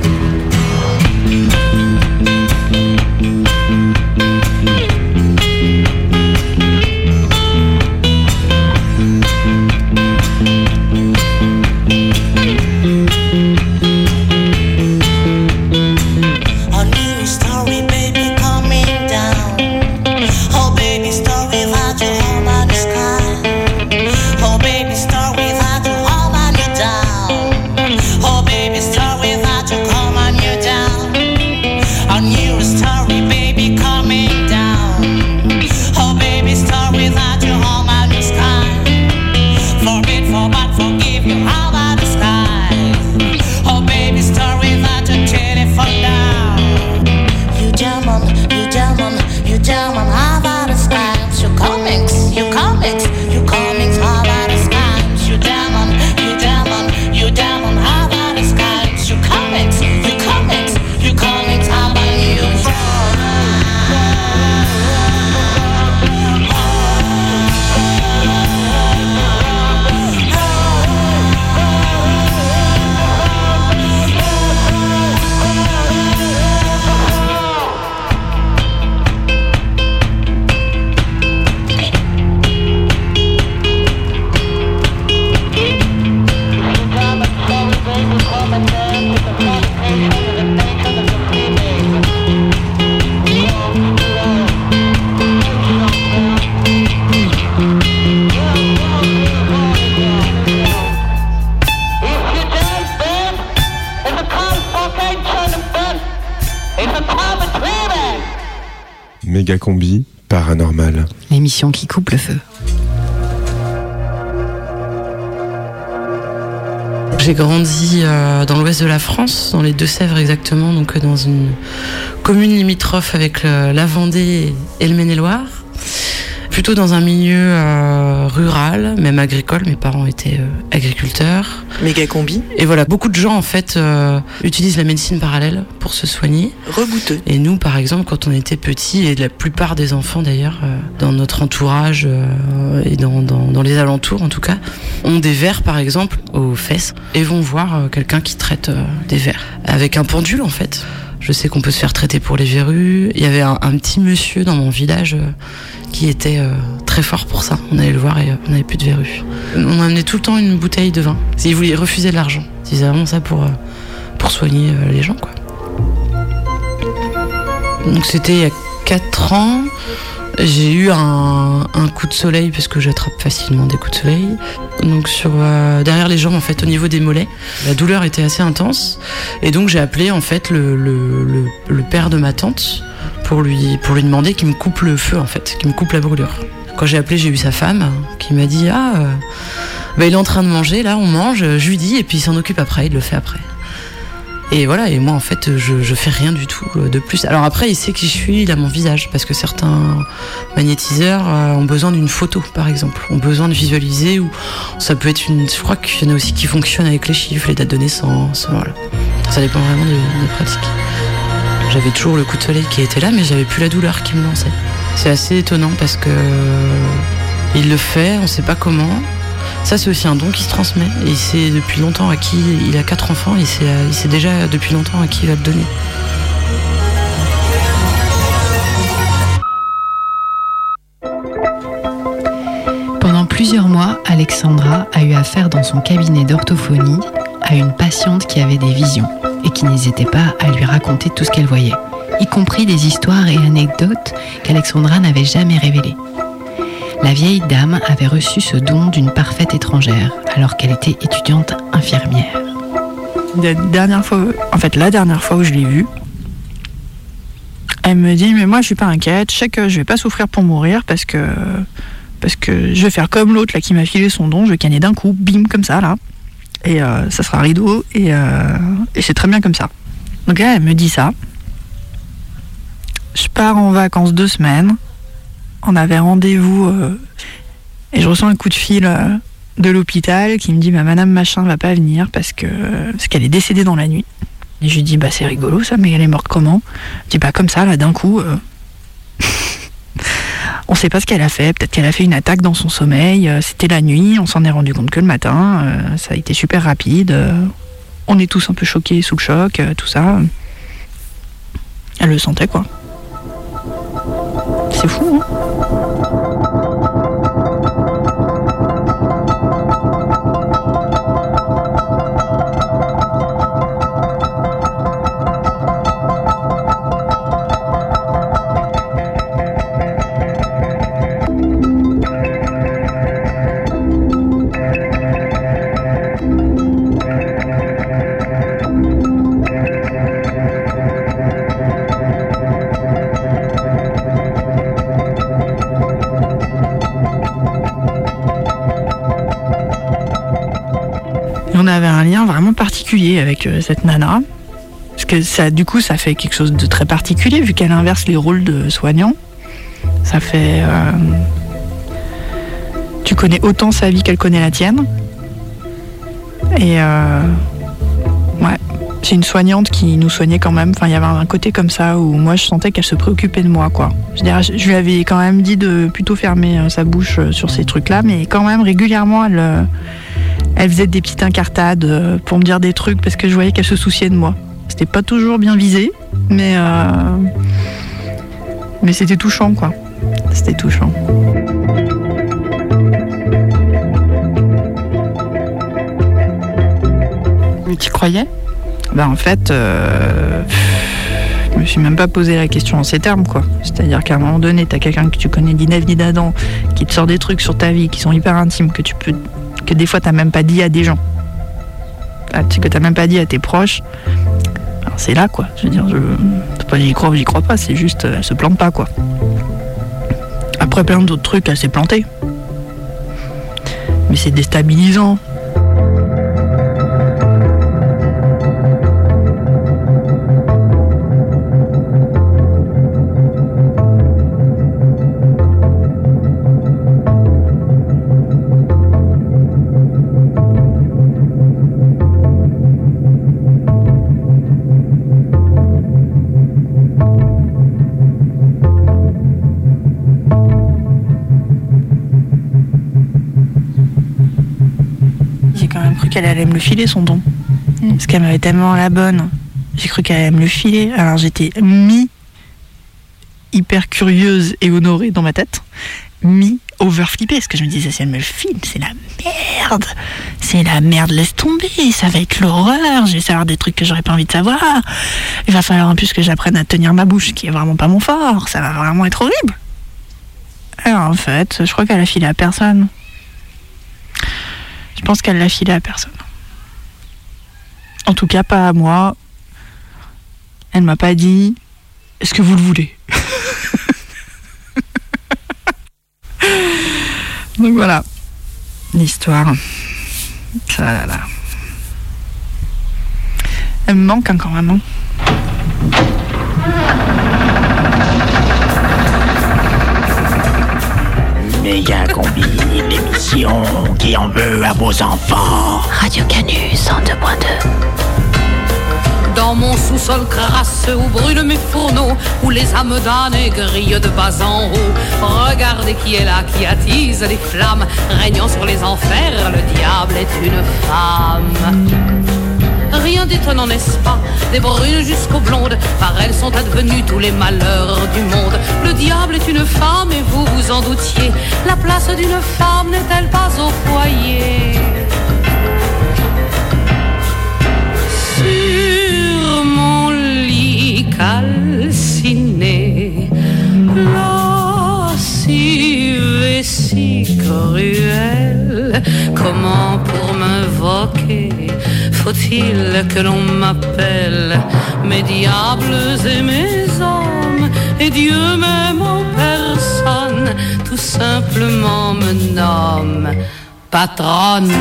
J'ai grandi euh, dans l'ouest de la France, dans les Deux-Sèvres exactement, donc euh, dans une commune limitrophe avec la Vendée et le Maine-et-Loire. Plutôt dans un milieu euh, rural, même agricole. Mes parents étaient agriculteurs. Méga combi. Et voilà, beaucoup de gens en fait euh, utilisent la médecine parallèle pour se soigner. Rebouteux. Et nous, par exemple, quand on était petits, et la plupart des enfants d'ailleurs, euh, dans notre entourage euh, et dans, dans, dans les alentours en tout cas, ont des vers par exemple aux fesses et vont voir quelqu'un qui traite des vers avec un pendule en fait. Je sais qu'on peut se faire traiter pour les verrues. Il y avait un, petit monsieur dans mon village euh, qui était euh, très fort pour ça. On allait le voir et euh, on n'avait plus de verrues. On amenait tout le temps une bouteille de vin. Il voulait refuser de l'argent. Il disait vraiment ça pour, pour soigner les gens quoi. Donc c'était il y a 4 ans. J'ai eu un, coup de soleil parce que j'attrape facilement des coups de soleil. Donc sur euh, derrière les jambes en fait au niveau des mollets, la douleur était assez intense et donc j'ai appelé en fait le, père de ma tante pour lui pour lui demander qu'il me coupe le feu en fait, qu'il me coupe la brûlure. Quand j'ai appelé, j'ai eu sa femme qui m'a dit ah euh, bah, il est en train de manger là, on mange, je lui dis et puis il s'en occupe après, il le fait après. Et voilà, et moi en fait, je, je fais rien du tout euh, de plus. Alors après, il sait qui je suis, il a mon visage, parce que certains magnétiseurs euh, ont besoin d'une photo, par exemple, ont besoin de visualiser, ou ça peut être une. Je crois qu'il y en a aussi qui fonctionnent avec les chiffres, les dates de naissance, voilà. Ça dépend vraiment des, des pratiques. J'avais toujours le coup de soleil qui était là, mais j'avais plus la douleur qui me lançait. C'est assez étonnant parce que il le fait, on sait pas comment. Ça, c'est aussi un don qui se transmet. Et sait depuis longtemps à qui. Il a quatre enfants, sait, il sait déjà depuis longtemps à qui il va le donner. Pendant plusieurs mois, Alexandra a eu affaire dans son cabinet d'orthophonie à une patiente qui avait des visions et qui n'hésitait pas à lui raconter tout ce qu'elle voyait, y compris des histoires et anecdotes qu'Alexandra n'avait jamais révélées. La vieille dame avait reçu ce don d'une parfaite étrangère alors qu'elle était étudiante infirmière. La dernière fois, en fait, la dernière fois où je l'ai vue, elle me dit mais moi je suis pas inquiète, je sais que je vais pas souffrir pour mourir parce que parce que je vais faire comme l'autre là qui m'a filé son don, je vais canner d'un coup, bim comme ça là, et euh, ça sera rideau et, euh, et c'est très bien comme ça. Donc là, elle me dit ça. Je pars en vacances deux semaines. On avait rendez-vous euh, et je reçois un coup de fil euh, de l'hôpital qui me dit bah, Madame Machin va pas venir parce que parce qu'elle est décédée dans la nuit. Et je lui dis bah c'est rigolo ça, mais elle est morte comment? Je dis bah comme ça là d'un coup. euh, [LAUGHS] on sait pas ce qu'elle a fait. Peut-être qu'elle a fait une attaque dans son sommeil. euh, C'était la nuit. On s'en est rendu compte que le matin. euh, ça a été super rapide. euh, on est tous un peu choqués sous le choc, euh, tout ça. Elle le sentait quoi. C'est fou, hein particulier avec euh, cette nana. Parce que ça, du coup, ça fait quelque chose de très particulier vu qu'elle inverse les rôles de soignant. Ça fait. euh, tu connais autant sa vie qu'elle connaît la tienne. Et. euh, ouais. C'est une soignante qui nous soignait quand même. Enfin, il y avait un côté comme ça où moi je sentais qu'elle se préoccupait de moi, quoi. Je, dirais, je lui avais quand même dit de plutôt fermer sa bouche sur ces trucs-là, mais quand même régulièrement elle. Elle faisait des petites incartades euh, pour me dire des trucs parce que je voyais qu'elle se souciait de moi. C'était pas toujours bien visé, mais euh, mais c'était touchant quoi. C'était touchant. Mais tu croyais? Bah en fait, euh, je me suis même pas posé la question en ces termes quoi. C'est-à-dire qu'à un moment donné, t'as quelqu'un que tu connais ni d'Ève ni d'Adam qui te sort des trucs sur ta vie qui sont hyper intimes que tu peux que des fois t'as même pas dit à des gens. Ah, que t'as même pas dit à tes proches. C'est là quoi. Je veux dire, je, j'y crois j'y crois pas, c'est juste elle se plante pas quoi. Après plein d'autres trucs, elle s'est plantée. Mais c'est déstabilisant. Qu'elle allait me le filer son don. Parce qu'elle m'avait tellement la bonne. J'ai cru qu'elle allait me le filer. Alors j'étais mi hyper curieuse et honorée dans ma tête, mi overflippée. Parce que je me disais, si elle me le file, c'est la merde. C'est la merde, laisse tomber. Ça va être l'horreur. Je vais savoir des trucs que j'aurais pas envie de savoir. Il va falloir en plus que j'apprenne à tenir ma bouche, qui est vraiment pas mon fort. Ça va vraiment être horrible. Alors, en fait, je crois qu'elle a filé à personne. Je pense qu'elle l'a filé à personne. En tout cas, pas à moi. Elle m'a pas dit Est-ce que vous le voulez [LAUGHS] Donc voilà, l'histoire. Ça. Elle me manque hein, quand même. hein. Méga combi, l'émission qui en veut à vos enfants. Radio Canu 102.2. Dans mon sous-sol crasseux où brûlent mes fourneaux, où les âmes damnées grillent de bas en haut. Regardez qui est là, qui attise les flammes, régnant sur les enfers, le diable est une femme. Rien d'étonnant, n'est-ce pas? Des brunes jusqu'aux blondes, par elles sont advenus tous les malheurs du monde. Le diable est une femme et vous vous en doutiez. La place d'une femme n'est-elle pas au foyer? Sur mon lit calciné, lascive et si cruelle, comment pour m'invoquer? Faut-il que l'on m'appelle mes diables et mes hommes et Dieu même en personne tout simplement me nomme patronne.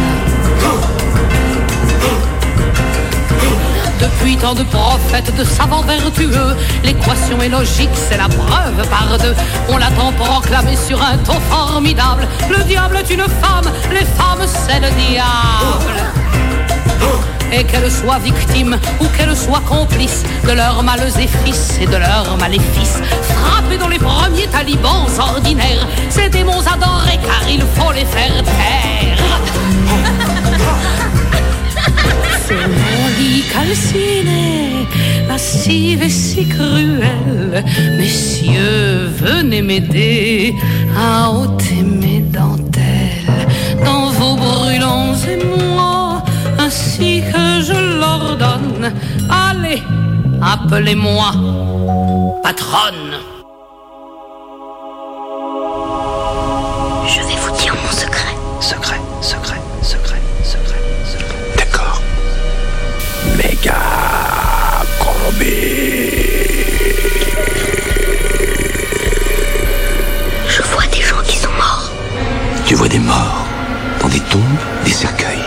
Depuis tant de prophètes, de savants vertueux, l'équation est logique, c'est la preuve par deux. On l'attend proclamé sur un ton formidable. Le diable est une femme, les femmes c'est le diable. Et qu'elles soient victimes ou qu'elles soient complices de leurs maleffices et de leurs maléfices, frappées dans les premiers talibans ordinaires, ces démons adorés car il faut les faire taire. Mon lit calciné, lascive et si cruelle, messieurs, venez m'aider à ôter mes dentelles. Dans vos que je l'ordonne. Allez, appelez-moi patronne. Je vais vous dire mon secret. Secret, secret, secret, secret, secret. D'accord. Méga Je vois des gens qui sont morts. Tu vois des morts dans des tombes, des cercueils.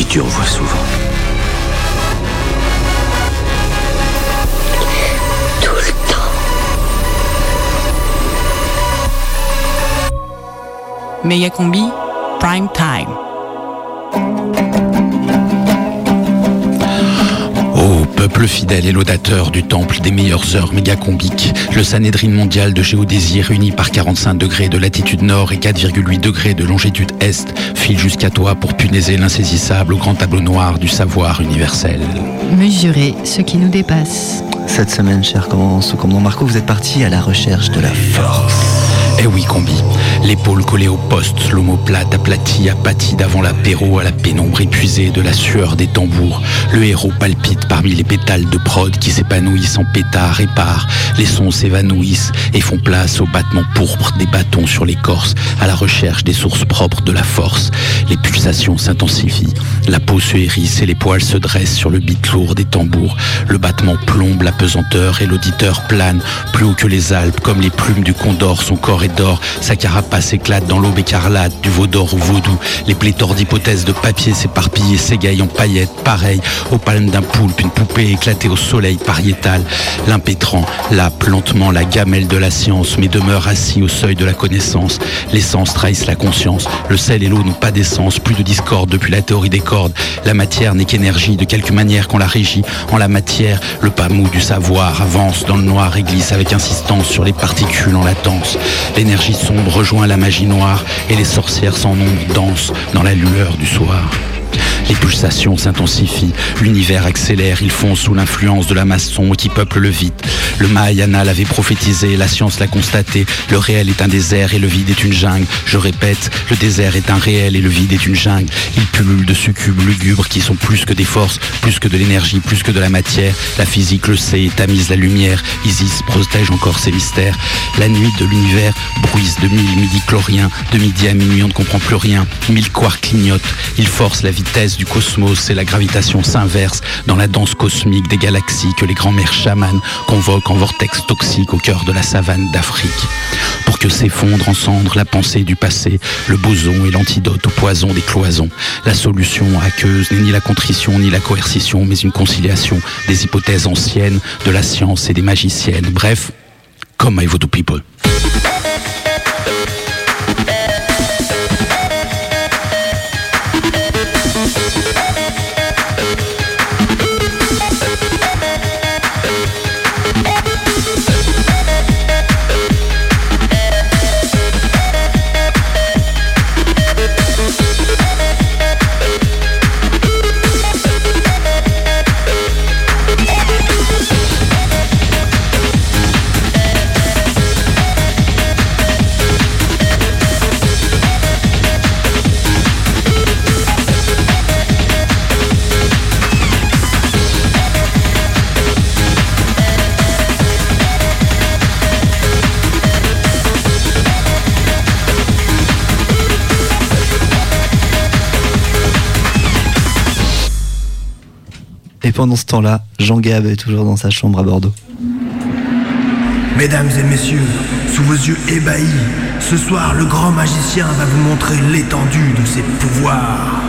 Et tu en vois souvent. Tout le temps. Méga Combi, Prime Time. Peuple fidèle et laudateur du temple des meilleures heures mégacombiques, le Sanhédrin mondial de géodésie réuni par 45 degrés de latitude nord et 4,8 degrés de longitude est file jusqu'à toi pour punaiser l'insaisissable au grand tableau noir du savoir universel. Mesurer ce qui nous dépasse. Cette semaine, cher commandant, commandant Marco, vous êtes parti à la recherche de la force. Eh oui, combi. L'épaule collée au poste, l'omoplate aplatie, apathie d'avant l'apéro à la pénombre épuisée de la sueur des tambours. Le héros palpite parmi les pétales de prod qui s'épanouissent en pétards épars. Les sons s'évanouissent et font place au battement pourpre des bâtons sur l'écorce, à la recherche des sources propres de la force. Les pulsations s'intensifient, la peau se hérisse et les poils se dressent sur le beat lourd des tambours. Le battement plombe la pesanteur et l'auditeur plane plus haut que les Alpes, comme les plumes du condor, son corps est d'or, sa carapace éclate dans l'aube écarlate du veau d'or au vaudou. Les pléthores d'hypothèses de papier s'éparpillent et s'égaillent en paillettes, pareil aux palmes d'un poulpe, une poupée éclatée au soleil pariétal. L'impétrant lape lentement la gamelle de la science, mais demeure assis au seuil de la connaissance. Les sens trahissent la conscience, le sel et l'eau n'ont pas d'essence, plus de discorde depuis la théorie des cordes. La matière n'est qu'énergie, de quelque manière qu'on la régit. En la matière, le pas mou du savoir avance dans le noir et glisse avec insistance sur les particules en latence. L'énergie sombre rejoint la magie noire et les sorcières sans nombre dansent dans la lueur du soir. Les pulsations s'intensifient, l'univers accélère, ils font sous l'influence de la maçon qui peuple le vide. Le Mahayana l'avait prophétisé, la science l'a constaté, le réel est un désert et le vide est une jungle. Je répète, le désert est un réel et le vide est une jungle. Il pullule de succubes lugubres qui sont plus que des forces, plus que de l'énergie, plus que de la matière. La physique le sait et tamise la lumière. Isis protège encore ses mystères. La nuit de l'univers bruise de mille midi chloriens. De midi à minuit, on ne comprend plus rien. Mille quarks clignotent. Il force la vitesse du cosmos et la gravitation s'inverse dans la danse cosmique des galaxies que les grands-mères chamanes convoquent en vortex toxique au cœur de la savane d'Afrique. Pour que s'effondre en cendres la pensée du passé, le boson et l'antidote au poison des cloisons. La solution aqueuse n'est ni la contrition ni la coercition, mais une conciliation des hypothèses anciennes, de la science et des magiciennes. Bref, comme I vote to people. Pendant ce temps-là, Jean Gab est toujours dans sa chambre à Bordeaux. Mesdames et messieurs, sous vos yeux ébahis, ce soir le grand magicien va vous montrer l'étendue de ses pouvoirs.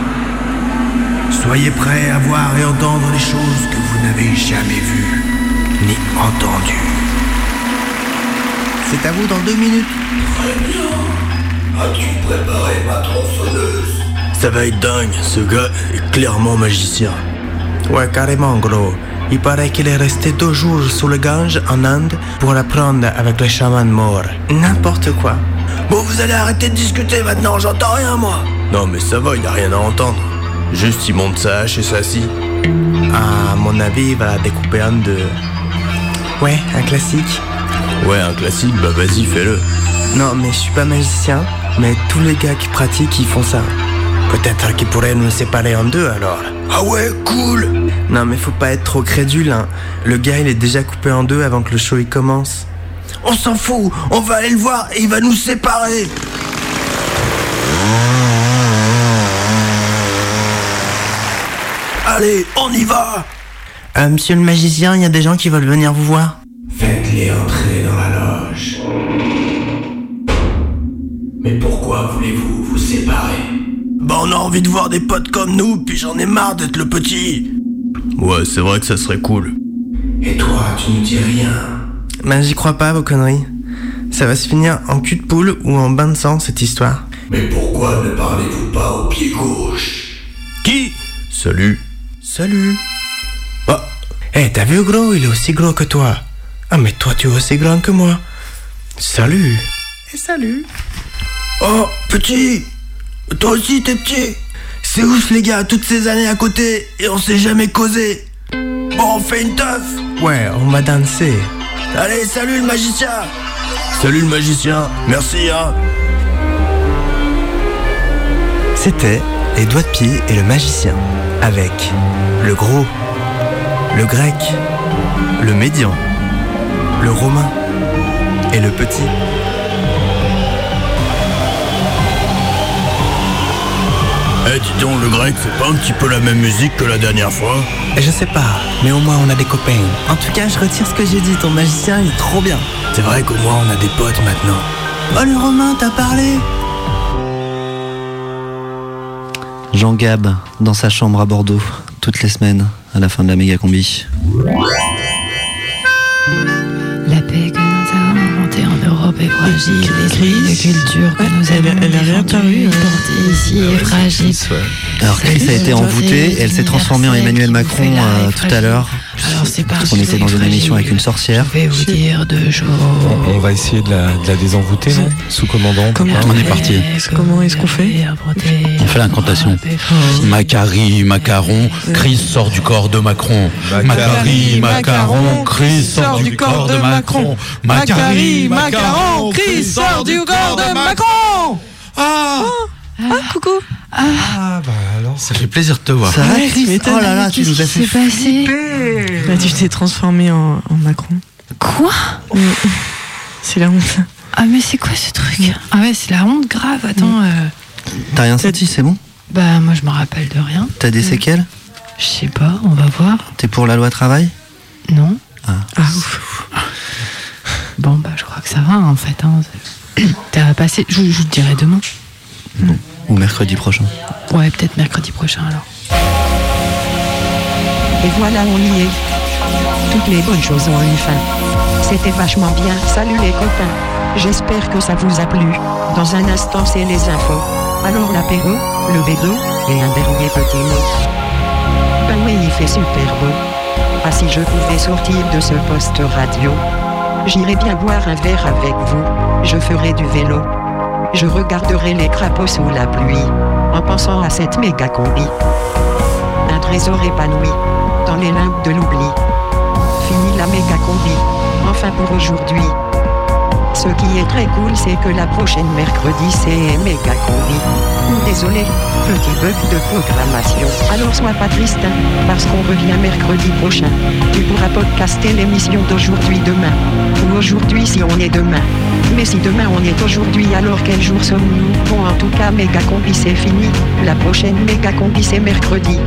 Soyez prêts à voir et entendre les choses que vous n'avez jamais vues ni entendues. C'est à vous dans deux minutes. Très bien. As-tu préparé ma tronçonneuse? Ça va être dingue, ce gars est clairement magicien. Ouais, carrément, gros. Il paraît qu'il est resté deux jours sous le Gange en Inde pour apprendre avec les chamans morts. N'importe quoi. Bon, vous allez arrêter de discuter maintenant, j'entends rien, moi. Non, mais ça va, il n'y a rien à entendre. Juste, il monte sa hache et sa scie. À mon avis, il va la découper en deux. Ouais, un classique. Ouais, un classique, bah vas-y, fais-le. Non, mais je suis pas magicien, mais tous les gars qui pratiquent, ils font ça. Peut-être qu'ils pourraient nous séparer en deux alors. Ah ouais, cool Non mais faut pas être trop crédule, hein. Le gars il est déjà coupé en deux avant que le show il commence. On s'en fout, on va aller le voir et il va nous séparer Allez, on y va Euh, monsieur le magicien, il y a des gens qui veulent venir vous voir. Faites-les entrer dans la loge. Mais pourquoi voulez-vous vous séparer? Bah on a envie de voir des potes comme nous, puis j'en ai marre d'être le petit. Ouais, c'est vrai que ça serait cool. Et toi, tu ne dis rien Bah j'y crois pas, vos conneries. Ça va se finir en cul de poule ou en bain de sang, cette histoire. Mais pourquoi ne parlez-vous pas au pied gauche? Qui? Salut. Salut. Oh, eh, t'as vu gros, il est aussi gros que toi. Ah, mais toi, tu es aussi grand que moi. Salut. Et salut. Oh, petit Toi aussi, t'es petit C'est ouf, les gars, toutes ces années à côté et on s'est jamais causé. Bon, on fait une teuf Ouais, on va danser. Allez, salut le magicien Salut le magicien, merci hein C'était Les Doigts de Pied et le Magicien, avec le gros, le grec, le médian, le romain et le petit. Eh, dis donc, le grec, c'est pas un petit peu la même musique que la dernière fois Je sais pas, mais au moins on a des copains. En tout cas, je retire ce que j'ai dit, ton magicien il est trop bien. C'est vrai qu'au moins on a des potes maintenant. Oh le Romain, t'as parlé Jean Gab, dans sa chambre à Bordeaux, toutes les semaines, à la fin de la méga combi. Fragile. De culture que nous avons elle a réapparu, portée ici fragile. Alors Chris a été envoûtée et elle s'est transformée en Emmanuel Macron euh, tout à l'heure. Alors c'est Parce qu'on était dans une émission avec une sorcière. Je vais vous dire deux jours. On, on va essayer de la, de la désenvoûter, non Sous-commandant Comment On est parti. Comment est-ce qu'on fait On fait l'incantation. Macari, macaron, Chris sort du corps de Macron. Macari, macaron, Chris sort du corps de Macron. Macari, macaron, Chris sort du corps de Macron. Ah Ah, coucou Ah bah alors. Ça fait plaisir de te voir. Ça va Ouais, Chris tu. Oh là là, tu Qu'est-ce nous as qui fait s'est passé. Bah, tu t'es transformé en, en Macron. Quoi C'est la honte. Ah mais c'est quoi ce truc Ah ouais, c'est la honte grave. Attends. euh, T'as rien senti, c'est bon Bah moi je me rappelle de rien. T'as des séquelles Je sais pas, on va voir. T'es pour la loi travail Non. Ah. Bon bah je crois que ça va en fait. Hein. T'as passé. Je, je te dirai demain. Ou mercredi prochain Ouais, peut-être mercredi prochain alors. Et voilà, on y est. Toutes les bonnes choses ont une fin. C'était vachement bien. Salut les copains. J'espère que ça vous a plu. Dans un instant, c'est les infos. Alors l'apéro, le vélo et un dernier petit mot. Ben oui, il fait super beau. Ah si je pouvais sortir de ce poste radio, j'irais bien boire un verre avec vous. Je ferai du vélo. Je regarderai les crapauds sous la pluie, en pensant à cette méga combi. Un trésor épanoui, dans les limbes de l'oubli. Fini la méga combi, enfin pour aujourd'hui. Ce qui est très cool, c'est que la prochaine mercredi, c'est méga combi. Désolé, petit bug de programmation. Alors sois pas triste, parce qu'on revient mercredi prochain. Tu pourras podcaster l'émission d'aujourd'hui demain. Ou aujourd'hui si on est demain. Mais si demain on est aujourd'hui, alors quel jour sommes-nous? Bon, en tout cas, méga combi c'est fini. La prochaine méga combi c'est mercredi.